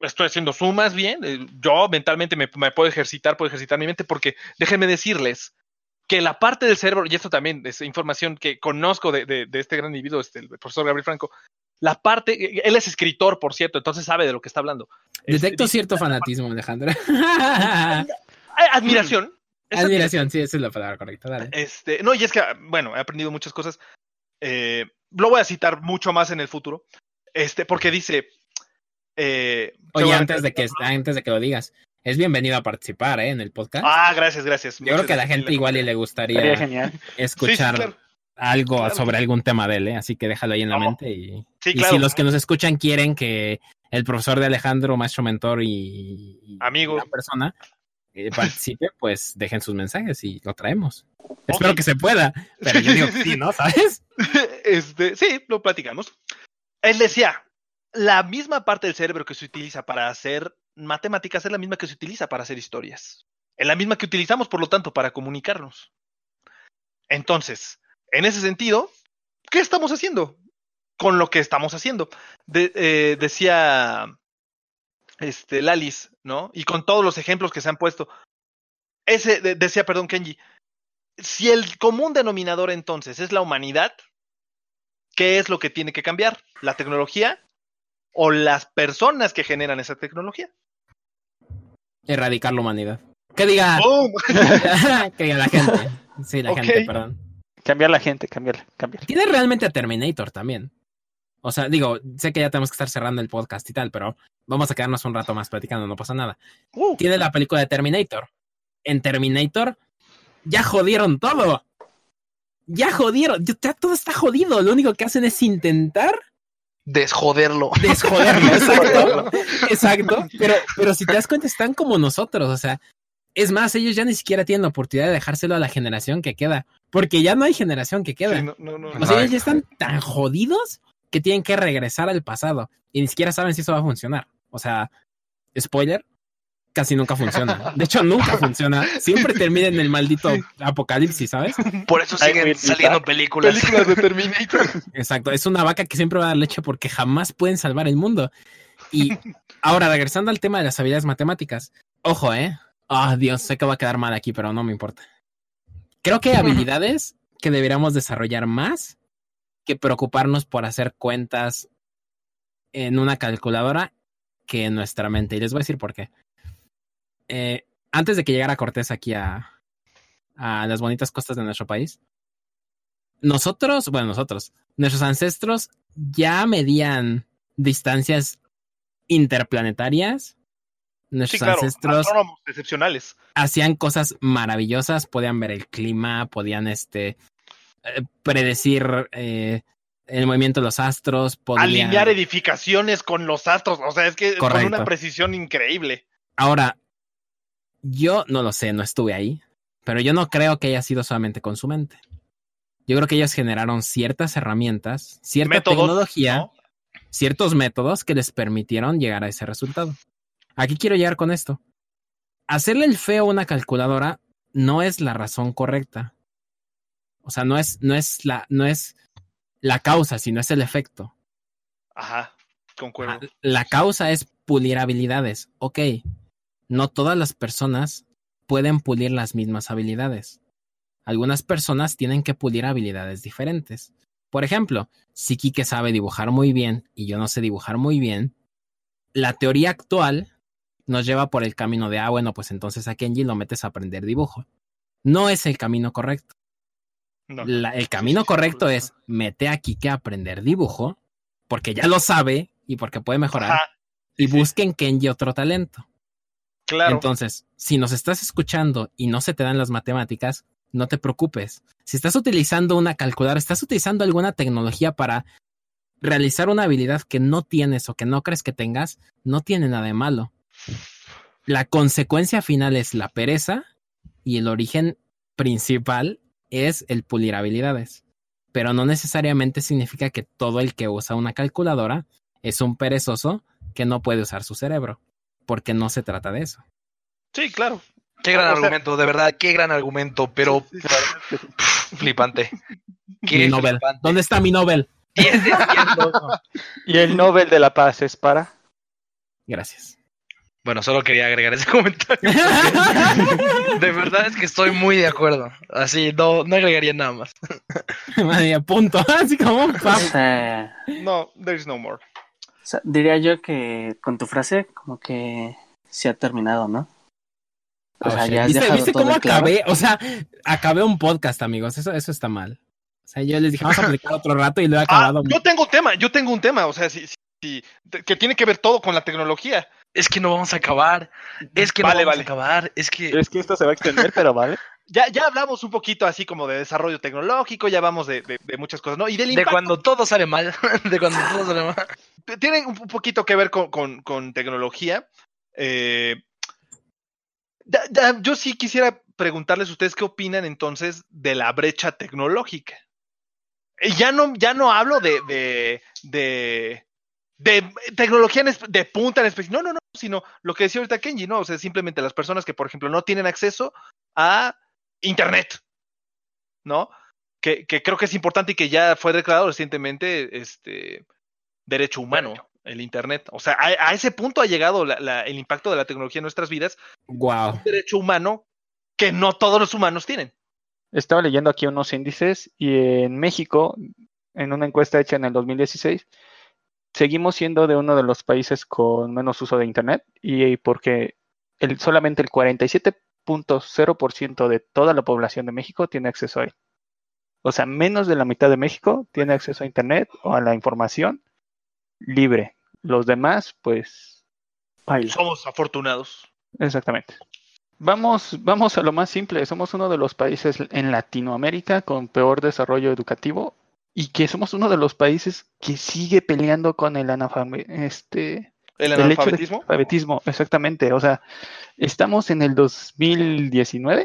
estoy haciendo sumas bien, eh, yo mentalmente me, me puedo ejercitar, puedo ejercitar mi mente, porque déjenme decirles que la parte del cerebro, y esto también es información que conozco de, de- de este gran individuo, este, el profesor Gabriel Franco, la parte, él es escritor, por cierto, entonces sabe de lo que está hablando. Este, Detecto dice- cierto fanatismo, Alejandro. Ay, admiración. Admiración, sí, esa es la palabra correcta. Dale. Este, no, y es que, bueno, he aprendido muchas cosas. Eh, lo voy a citar mucho más en el futuro. Este, porque dice. eh, Oye, antes de que antes de que lo digas, es bienvenido a participar ¿eh? en el podcast. Ah, gracias, gracias. Yo creo que a la gente igual y le gustaría escuchar Sí, sí, claro. algo Claro. sobre algún tema de él, ¿eh? así que déjalo ahí en la No. mente. Y, Sí, y claro. si los que nos escuchan quieren que el profesor de Alejandro, maestro mentor y, Amigo. la persona eh, participe, pues dejen sus mensajes y lo traemos. Espero que se pueda, pero yo digo que sí, ¿no? ¿Sabes? Este, sí, lo platicamos. Él decía, la misma parte del cerebro que se utiliza para hacer matemáticas es la misma que se utiliza para hacer historias. Es la misma que utilizamos, por lo tanto, para comunicarnos. Entonces, en ese sentido, ¿qué estamos haciendo con lo que estamos haciendo? Eh, decía este, Lalis, ¿no? Y con todos los ejemplos que se han puesto. Ese, de- decía, perdón, Kenji, si el común denominador entonces es la humanidad, ¿qué es lo que tiene que cambiar? ¿La tecnología o las personas que generan esa tecnología? Erradicar la humanidad. Que diga, ¡Boom! que diga la gente. Sí, la gente, perdón. Cambiar la gente, cambiarla, cambiarla. Tiene realmente a Terminator también. O sea, digo, sé que ya tenemos que estar cerrando el podcast y tal, pero vamos a quedarnos un rato más platicando, no pasa nada. Uh, Tiene la película de Terminator. En Terminator ya jodieron todo. Ya jodieron, ya todo está jodido. Lo único que hacen es intentar Desjoderlo. desjoderlo. Exacto. Exacto. Pero, pero si te das cuenta, están como nosotros. O sea, es más, ellos ya ni siquiera tienen la oportunidad de dejárselo a la generación que queda. Porque ya no hay generación que queda. sí, no, no, no, O no. sea, ellos ya están tan jodidos que tienen que regresar al pasado. Y ni siquiera saben si eso va a funcionar. O sea, spoiler, casi nunca funciona. De hecho, nunca funciona. Siempre termina en el maldito apocalipsis, ¿sabes? Por eso siguen saliendo películas. Películas de Terminator. Exacto. Es una vaca que siempre va a dar leche porque jamás pueden salvar el mundo. Y ahora, regresando al tema de las habilidades matemáticas. Ojo, ¿eh? Ah, Dios, sé que va a quedar mal aquí, pero no me importa. Creo que hay habilidades que deberíamos desarrollar más que preocuparnos por hacer cuentas en una calculadora que en nuestra mente. Y les voy a decir por qué. Eh, antes de que llegara Cortés aquí a, a las bonitas costas de nuestro país, nosotros, bueno, nosotros, nuestros ancestros ya medían distancias interplanetarias. Sí, Nuestros claro. ancestros excepcionales. hacían cosas maravillosas, podían ver el clima, podían este eh, predecir eh, el movimiento de los astros, podían... Alinear edificaciones con los astros. O sea, es que con una precisión increíble. Ahora, yo no lo sé, no estuve ahí, pero yo no creo que haya sido solamente con su mente. Yo creo que ellos generaron ciertas herramientas, cierta Métodos. tecnología, ¿no? ciertos métodos que les permitieron llegar a ese resultado. Aquí quiero llegar con esto. Hacerle el feo a una calculadora no es la razón correcta. O sea, no es, no es la, no es la causa, sino es el efecto. Ajá, concuerdo. Ah, La causa es pulir habilidades. Ok, no todas las personas pueden pulir las mismas habilidades. Algunas personas tienen que pulir habilidades diferentes. Por ejemplo, si Kike sabe dibujar muy bien y yo no sé dibujar muy bien, la teoría actual nos lleva por el camino de, ah, bueno, pues entonces a Kenji lo metes a aprender dibujo. No es el camino correcto. No. La- el camino correcto es mete a Kike a aprender dibujo, porque ya lo sabe y porque puede mejorar, Ajá, y sí. busquen Kenji otro talento. Claro. Entonces, si nos estás escuchando y no se te dan las matemáticas, no te preocupes. Si estás utilizando una calculadora, estás utilizando alguna tecnología para realizar una habilidad que no tienes o que no crees que tengas, no tiene nada de malo. La consecuencia final es la pereza y el origen principal es el pulir habilidades. Pero no necesariamente significa que todo el que usa una calculadora es un perezoso que no puede usar su cerebro, porque no se trata de eso. Sí, claro. Qué gran O sea- argumento, de verdad, qué gran argumento, pero Sí, sí, sí. pff, flipante. Mi Qué Nobel. flipante. ¿Dónde está mi Nobel? 10 de 100, loco. Y el Nobel de la Paz es para. Gracias. Bueno, solo quería agregar ese comentario. De verdad es que estoy muy de acuerdo. Así, no, no agregaría nada más. Madre, punto. Así como No, there is no more. O sea, diría yo que con tu frase como que se ha terminado, ¿no? O sea, ya has ¿Viste, dejado viste todo cómo claro. acabé? O sea, acabé un podcast, amigos. Eso, eso está mal. O sea, yo les dije, vamos a aplicar otro rato y lo he Ah, acabado. yo tengo un tema, yo tengo un tema, o sea, sí, sí, sí, que tiene que ver todo con la tecnología. Es que no vamos a acabar. Es que Vale, no vamos vale. a acabar. Es que. Es que esto se va a extender, pero vale. Ya, ya hablamos un poquito así como de desarrollo tecnológico, ya hablamos de, de- de muchas cosas, ¿no? Y del De impacto cuando todo sale mal. De cuando todo sale mal. tiene un poquito que ver con, con- con tecnología. Eh, yo sí quisiera preguntarles a ustedes qué opinan entonces de la brecha tecnológica. Ya no, ya no hablo de, de, de, de tecnología de punta en específico, no, no, no, sino lo que decía ahorita Kenji, ¿no? O sea, simplemente las personas que, por ejemplo, no tienen acceso a Internet, ¿no? Que, que creo que es importante y que ya fue declarado recientemente este derecho humano, el Internet. O sea, a, a ese punto ha llegado la- la- el impacto de la tecnología en nuestras vidas, Wow. un derecho humano que no todos los humanos tienen. Estaba leyendo aquí unos índices y en México, en una encuesta hecha en el 2016, seguimos siendo de uno de los países con menos uso de Internet y porque el, solamente el 47.0% de toda la población de México tiene acceso a él. O sea, menos de la mitad de México tiene acceso a Internet o a la información libre. Los demás, pues, Baila. Somos afortunados. Exactamente. Vamos, vamos a lo más simple. Somos uno de los países en Latinoamérica con peor desarrollo educativo y que somos uno de los países que sigue peleando con el este, El el hecho de analfabetismo. analfabetismo. Exactamente. O sea, estamos en el 2019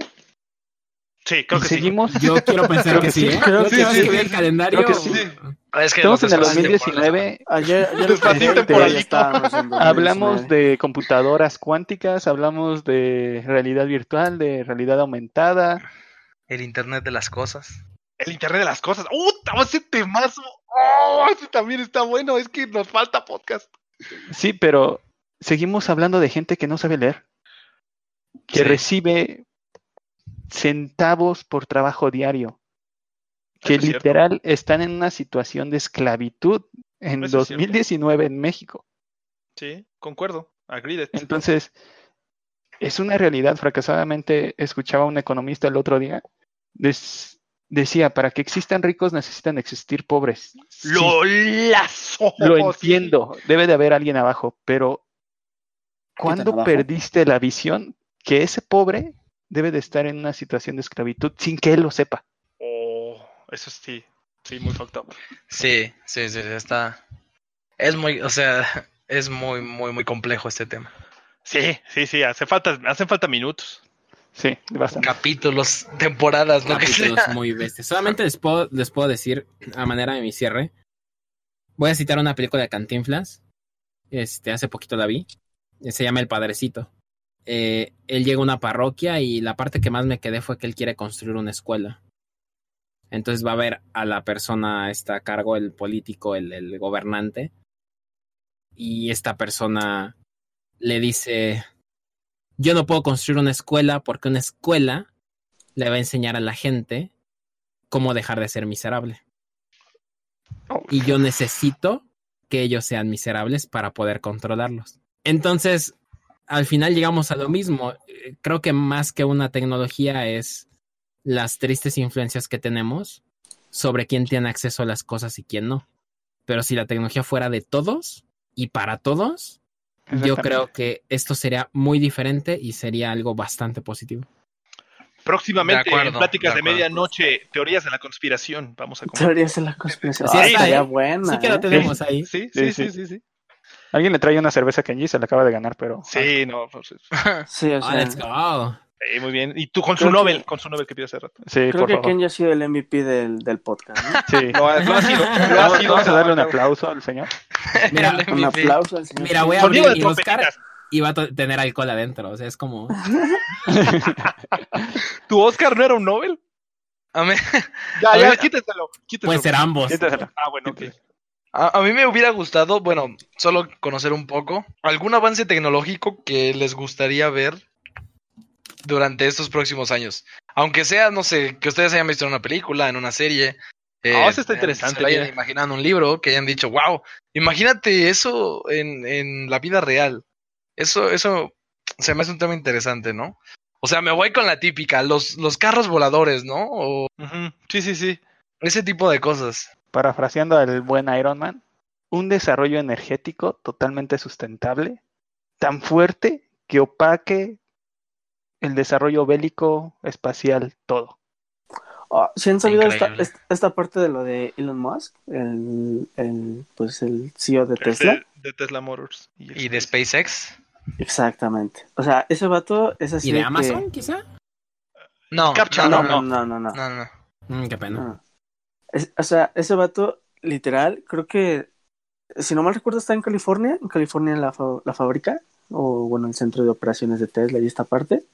Sí, creo que sí. seguimos. Yo quiero pensar Creo que, que sí. sí, ¿eh? creo que sí, que veo sí. el calendario. Creo que sí. Es que Estamos en el espacios 2019. Ayer, ayer en Hablamos 2019. de computadoras cuánticas, hablamos de realidad virtual, de realidad aumentada. El internet de las cosas. El Internet de las cosas. ¡Uh! Ese temazo. ¡Oh! Ese también está bueno. Es que nos falta podcast. Sí, pero seguimos hablando de gente que no sabe leer, que Sí. recibe centavos por trabajo diario, que es cierto. literal están en una situación de esclavitud en Eso es cierto. 2019 en México. Sí, concuerdo. Agreed. Entonces, es una realidad. Fracasadamente escuchaba a un economista el otro día. des- decía, para que existan ricos necesitan existir pobres. Sí, Lo lazo. lo entiendo, debe de haber alguien abajo, pero ¿cuándo abajo? perdiste la visión que ese pobre debe de estar en una situación de esclavitud sin que él lo sepa? Oh, eso sí. Sí, muy fucked up. Sí, sí, sí, sí, está. Es muy, o sea, es muy, muy, muy complejo este tema. Sí, sí, sí. Hace falta, hacen falta minutos. Sí, bastante. Capítulos, temporadas, lo que Capítulos sea. muy bestias. Solamente les puedo, les puedo decir, a manera de mi cierre, voy a citar una película de Cantinflas. Este, hace poquito la vi. Se llama El Padrecito. Eh, él llega a una parroquia y la parte que más me quedé fue que él quiere construir una escuela. Entonces va a ver a la persona está a cargo, el político, el, el gobernante, y esta persona le dice, yo no puedo construir una escuela porque una escuela le va a enseñar a la gente cómo dejar de ser miserable. Oh, Y yo necesito que ellos sean miserables para poder controlarlos. Entonces, al final llegamos a lo mismo. Eh, Creo que más que una tecnología es las tristes influencias que tenemos sobre quién tiene acceso a las cosas y quién no. Pero si la tecnología fuera de todos y para todos, yo creo que esto sería muy diferente y sería algo bastante positivo. Próximamente, De acuerdo, en Pláticas de de. Medianoche, teorías de la conspiración. Vamos a comentar. Teorías de la conspiración. Sí, Ah, está estaría ahí. buena. Sí que lo ¿eh? tenemos ahí. Sí, Sí, sí, sí, sí. sí, sí. Alguien le trae una cerveza a Kenji, se la acaba de ganar, pero. Sí, no, pues, Sí, o Ah, sea, let's go. Sí, muy bien. Y tú con su que- Nobel, con su Nobel que pidió hace rato. Sí, creo por que favor. Ken ya ha sido el MVP del, del podcast. ¿no? Sí. Lo ha, lo ha sido. Lo ha Vamos, sido. vamos a darle un aplauso al señor. Mira, Un aplauso al señor. Mira, voy a abrir y buscar va a to- tener alcohol adentro. O sea, es como. ¿Tu Oscar no era un Nobel? A mí, Ya, A ya, ver- quítetelo. quítetelo. Puede ser ambos. Ah, bueno, ok. a, a mí me hubiera gustado, bueno, solo conocer un poco, algún avance tecnológico que les gustaría ver durante estos próximos años. Aunque sea, no sé, que ustedes hayan visto en una película, en una serie. Ah, eso está eh, interesante, Se lo hayan imaginado en un libro, que hayan dicho, wow, imagínate eso en, en la vida real. Eso, eso se me hace un tema interesante, ¿no? O sea, me voy con la típica, los, los carros voladores, ¿no? O. Sí, sí, sí. ese tipo de cosas. Parafraseando al buen Iron Man, un desarrollo energético totalmente sustentable, tan fuerte que opaque el desarrollo bélico, espacial, todo. Oh, ¿sí han sabido esta, esta, esta parte de lo de Elon Musk? El, el, pues el CEO de Tesla. De Tesla Motors. Y de SpaceX. Exactamente. O sea, ese vato es así. ¿Y de que- Amazon, quizá? No, no, No, no, no, no, no, no. no, no. Mm, qué pena. no. Es- o sea, ese vato, literal, creo que, si no mal recuerdo, está en California. En California la, fa- la fábrica, o bueno, el centro de operaciones de Tesla y esta parte.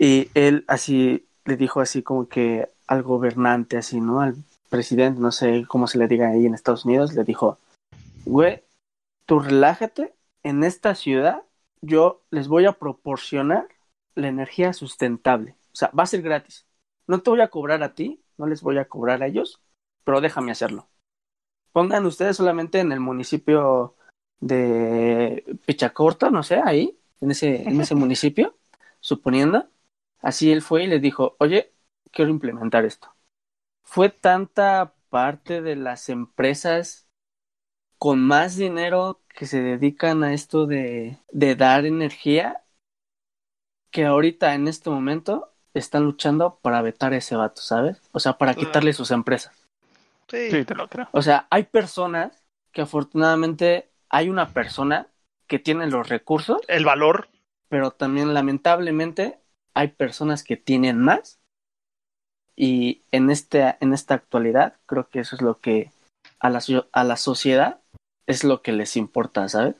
Y él así le dijo así como que al gobernante, así, ¿no? Al presidente, no sé cómo se le diga ahí en Estados Unidos, le dijo, güey, tú relájate, en esta ciudad yo les voy a proporcionar la energía sustentable. O sea, va a ser gratis. No te voy a cobrar a ti, no les voy a cobrar a ellos, pero déjame hacerlo. Pongan ustedes solamente en el municipio de Pichacorta, no sé, ahí, en ese, en ese municipio, suponiendo. Así él fue y les dijo, oye, quiero implementar esto. Fue tanta parte de las empresas con más dinero que se dedican a esto de, de dar energía que ahorita en este momento están luchando para vetar a ese vato, ¿sabes? O sea, para quitarle sus empresas. Sí. Sí, te lo creo. O sea, hay personas que afortunadamente hay una persona que tiene los recursos, El valor. pero también lamentablemente hay personas que tienen más. Y en, este, en esta actualidad creo que eso es lo que a la, a la sociedad es lo que les importa, ¿sabes?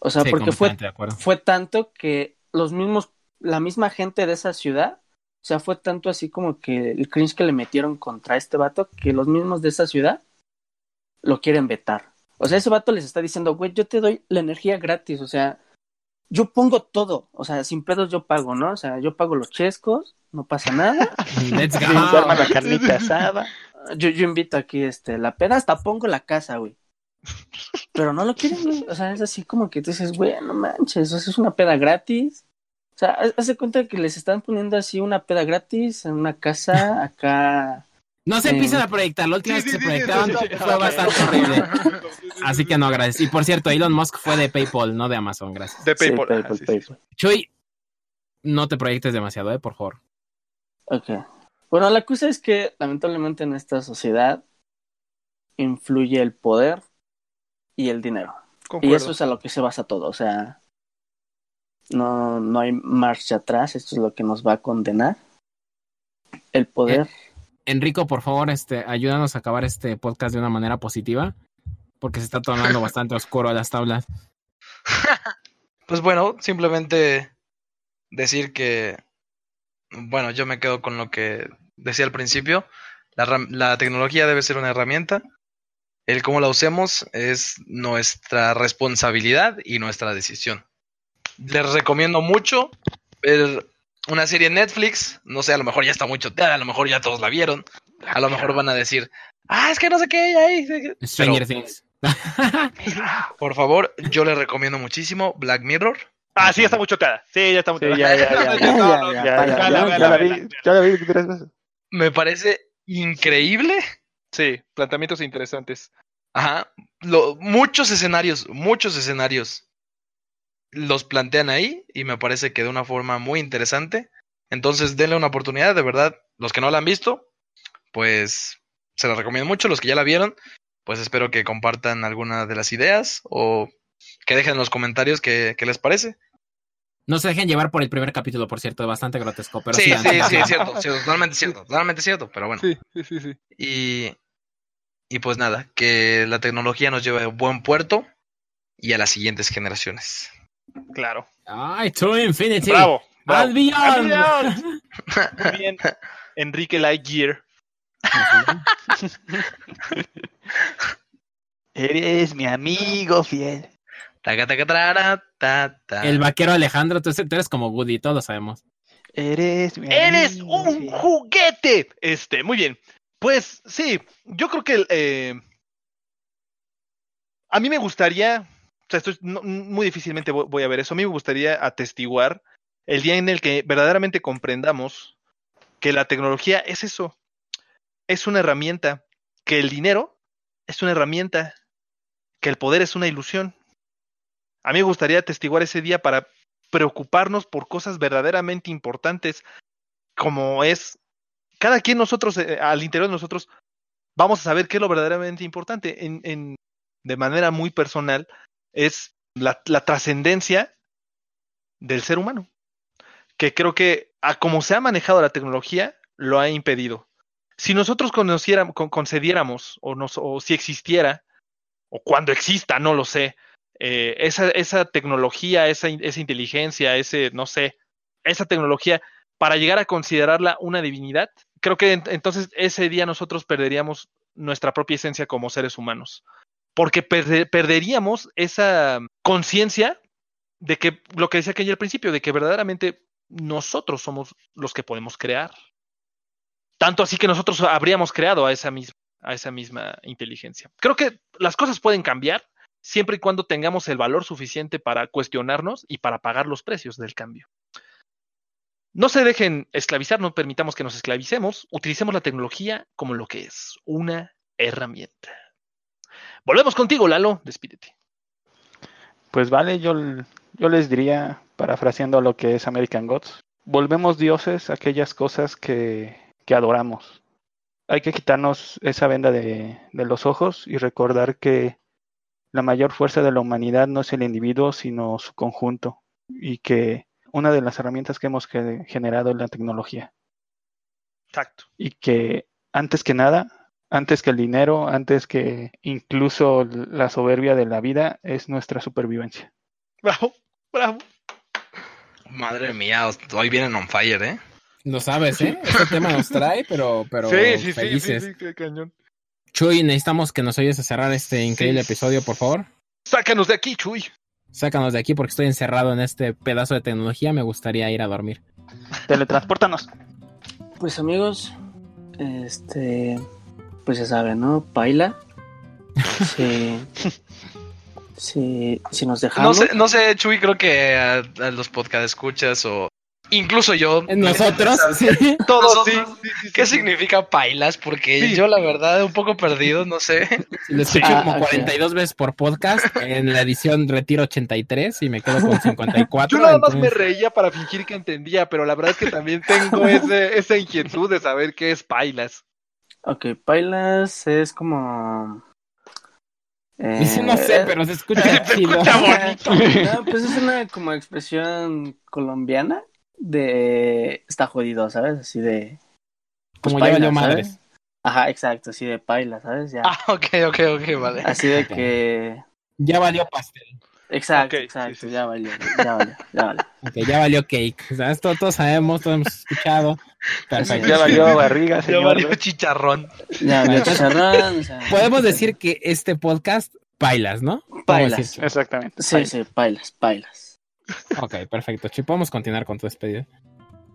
O sea, Sí, porque fue, fue tanto que los mismos, la misma gente de esa ciudad, o sea, fue tanto así como que el cringe que le metieron contra este vato, que los mismos de esa ciudad lo quieren vetar. O sea, ese vato les está diciendo, güey, yo te doy la energía gratis, o sea, yo pongo todo, o sea, sin pedos yo pago, ¿no? O sea, yo pago los chescos, no pasa nada. Let's arma go. la carnita asada. Yo, yo invito aquí, este, la peda, hasta pongo la casa, güey. Pero no lo quieren, güey. O sea, es así como que tú dices, güey, no manches, o sea, es una peda gratis. O sea, de cuenta que les están poniendo así una peda gratis en una casa acá. No se Sí. empiecen a proyectar. La última vez que se proyectaron sí, sí. fue bastante horrible. Así que no, gracias. Y por cierto, Elon Musk fue de PayPal, no de Amazon, gracias. De Sí, PayPal. PayPal, ah, sí, sí, sí. PayPal. Chuy, no te proyectes demasiado, ¿eh? Por favor. Ok. Bueno, la cosa es que lamentablemente en esta sociedad influye el poder y el dinero. Y eso es a lo que se basa todo. O sea, no, no hay marcha atrás. Esto es lo que nos va a condenar. El poder. Enrico, por favor, este, ayúdanos a acabar este podcast de una manera positiva. Porque se está tornando bastante oscuro las tablas. Pues bueno, simplemente decir que, bueno, yo me quedo con lo que decía al principio, la, la tecnología debe ser una herramienta. El cómo la usemos es nuestra responsabilidad y nuestra decisión. Les recomiendo mucho ver una serie en Netflix. No sé, a lo mejor ya está muy choteada, a lo mejor ya todos la vieron. A lo mejor van a decir, ah, es que no sé qué hay ahí. Stranger Pero, Things. por favor, yo les recomiendo muchísimo Black Mirror. Ah, sí, ya está muy choteada. Sí, ya está muy Sí, choteada. ya, ya, ya, ya. Ya, no, ya, Ya, vaya, ya, ya, ya, ya, ya la ya, vi, ya. ya la vi tres veces. Me parece increíble. Sí, planteamientos interesantes. Ajá. Lo- muchos escenarios, muchos escenarios los plantean ahí y me parece que de una forma muy interesante. Entonces, denle una oportunidad, de verdad. Los que no la han visto, pues se la recomiendo mucho. Los que ya la vieron, pues espero que compartan alguna de las ideas o que dejen en los comentarios qué, qué les parece. No se dejen llevar por el primer capítulo, por cierto, bastante grotesco. Pero sí, sí, sí, sí, es cierto, cierto, totalmente cierto, totalmente cierto, pero bueno. Sí, sí, sí, sí. Y, y pues nada, que la tecnología nos lleve a buen puerto y a las siguientes generaciones. Claro. Ay, to infinity. Bravo. bravo. Beyond. Muy bien. Enrique Lightyear. Eres mi amigo fiel. El vaquero Alejandro, tú, tú eres como Woody, todos lo sabemos. Eres mi ¡Eres amigo un fiel. juguete! Este, muy bien. Pues sí, yo creo que eh, a mí me gustaría, o sea, esto es- muy difícilmente vo- voy a ver eso, a mí me gustaría atestiguar el día en el que verdaderamente comprendamos que la tecnología es eso, es una herramienta, que el dinero es una herramienta, que el poder es una ilusión. A mí me gustaría atestiguar ese día para preocuparnos por cosas verdaderamente importantes, como es cada quien nosotros, eh, al interior de nosotros, vamos a saber qué es lo verdaderamente importante. En, en- de manera muy personal, es la, la trascendencia del ser humano, que creo que a como se ha manejado la tecnología, lo ha impedido. Si nosotros conociéramos, con- concediéramos, o, nos, o si existiera, o cuando exista, no lo sé, eh, esa, esa tecnología, esa, esa inteligencia, ese, no sé, esa tecnología, para llegar a considerarla una divinidad, creo que ent- entonces ese día nosotros perderíamos nuestra propia esencia como seres humanos. Porque perde- perderíamos esa conciencia de que lo que decía Kenny al principio, de que verdaderamente nosotros somos los que podemos crear. Tanto así que nosotros habríamos creado a esa misma inteligencia. Creo que las cosas pueden cambiar siempre y cuando tengamos el valor suficiente para cuestionarnos y para pagar los precios del cambio. No se dejen esclavizar, no permitamos que nos esclavicemos, utilicemos la tecnología como lo que es, una herramienta. Volvemos contigo, Lalo, despídete. Pues vale, yo, yo les diría, parafraseando lo que es American Gods, volvemos dioses a aquellas cosas que, que adoramos. Hay que quitarnos esa venda de, de los ojos y recordar que la mayor fuerza de la humanidad no es el individuo, sino su conjunto. Y que una de las herramientas que hemos ge- generado es la tecnología. Exacto. Y que antes que nada, antes que el dinero, antes que incluso la soberbia de la vida, es nuestra supervivencia. Bravo, bravo. Madre mía, hoy vienen on fire, ¿eh? Lo sabes, ¿eh? Este tema nos trae, pero, pero sí, sí, sí, sí, felices. sí, qué cañón. Chuy, necesitamos que nos ayudes a cerrar este increíble Sí. episodio, por favor. Sácanos de aquí, Chuy. Sácanos de aquí porque estoy encerrado en este pedazo de tecnología. Me gustaría ir a dormir. Teletransportanos. Pues amigos, este, pues ya saben, ¿no? Paila. Si, si, si nos No dejamos. sé, no sé, Chuy, creo que a, a los podcast escuchas o incluso yo. Nosotros, sí. Todos, sí, Nosotros, sí, sí, ¿Qué sí. significa pailas? Porque Sí. yo la verdad un poco perdido, no sé. Lo escuché Ah, como ok. 42 veces por podcast en la edición Retiro 83 y me quedo con 54. Yo nada más me reía para fingir que entendía, pero la verdad es que también tengo ese, esa inquietud de saber qué es pailas. Ok, Pailas es como. eh, Dice, no sé, pero se escucha chido. escucha bonito. No, pues es una como expresión colombiana de está jodido, ¿sabes? Así de. pues, Como ya paila, valió ¿sabes? madres. Ajá, exacto, así de paila, ¿sabes? Ya. Ah, ok, ok, ok, vale. Así de que. Ya valió pastel. Exacto, exacto, sí, ya valió, ya valió, ya valió. Ok, ya valió cake. O sea, esto todos sabemos, todos hemos escuchado. Perfecto. Ya valió barriga, Ya señor. valió chicharrón. Ya, ya chicharrón, o sea, Podemos decir que este podcast bailas, ¿no? Decir. Exactamente. Sí, sí, pailas, pailas. Ok, perfecto. Chi, podemos continuar con tu despedida.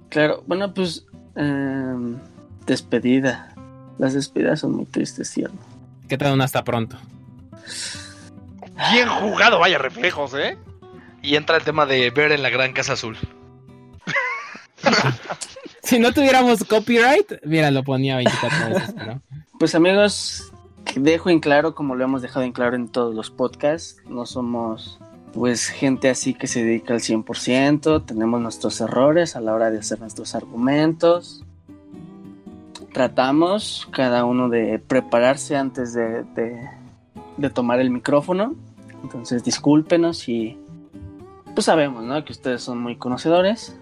Claro, bueno, pues. em, despedida. Las despedidas son muy tristes, tierno. ¿Qué tal un hasta pronto? Bien jugado, vaya reflejos, ¿eh? Y entra el tema de ver en la gran casa azul. Si no tuviéramos copyright, mira, lo ponía 24 veces, ¿no? Pues amigos, dejo en claro, como lo hemos dejado en claro en todos los podcasts, no somos pues gente así que se dedica al 100%, tenemos nuestros errores a la hora de hacer nuestros argumentos. Tratamos cada uno de prepararse antes de, de- tomar el micrófono. Entonces discúlpenos y pues sabemos, ¿no? Que ustedes son muy conocedores.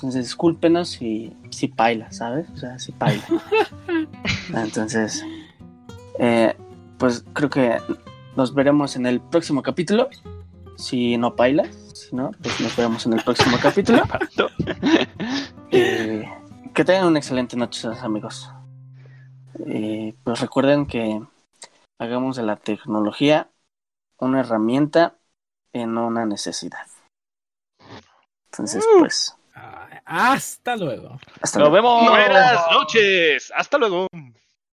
Entonces discúlpenos si, si paila, ¿sabes? O sea, si paila. Entonces, eh, pues creo que nos veremos en el próximo capítulo. Si no paila, si no, pues nos veremos en el próximo capítulo. Eh, que tengan una excelente noche, amigos. Eh, pues recuerden que hagamos de la tecnología una herramienta y no una necesidad. Entonces, pues, Ah, Hasta luego. hasta Nos luego. vemos. Buenas noches. Hasta luego.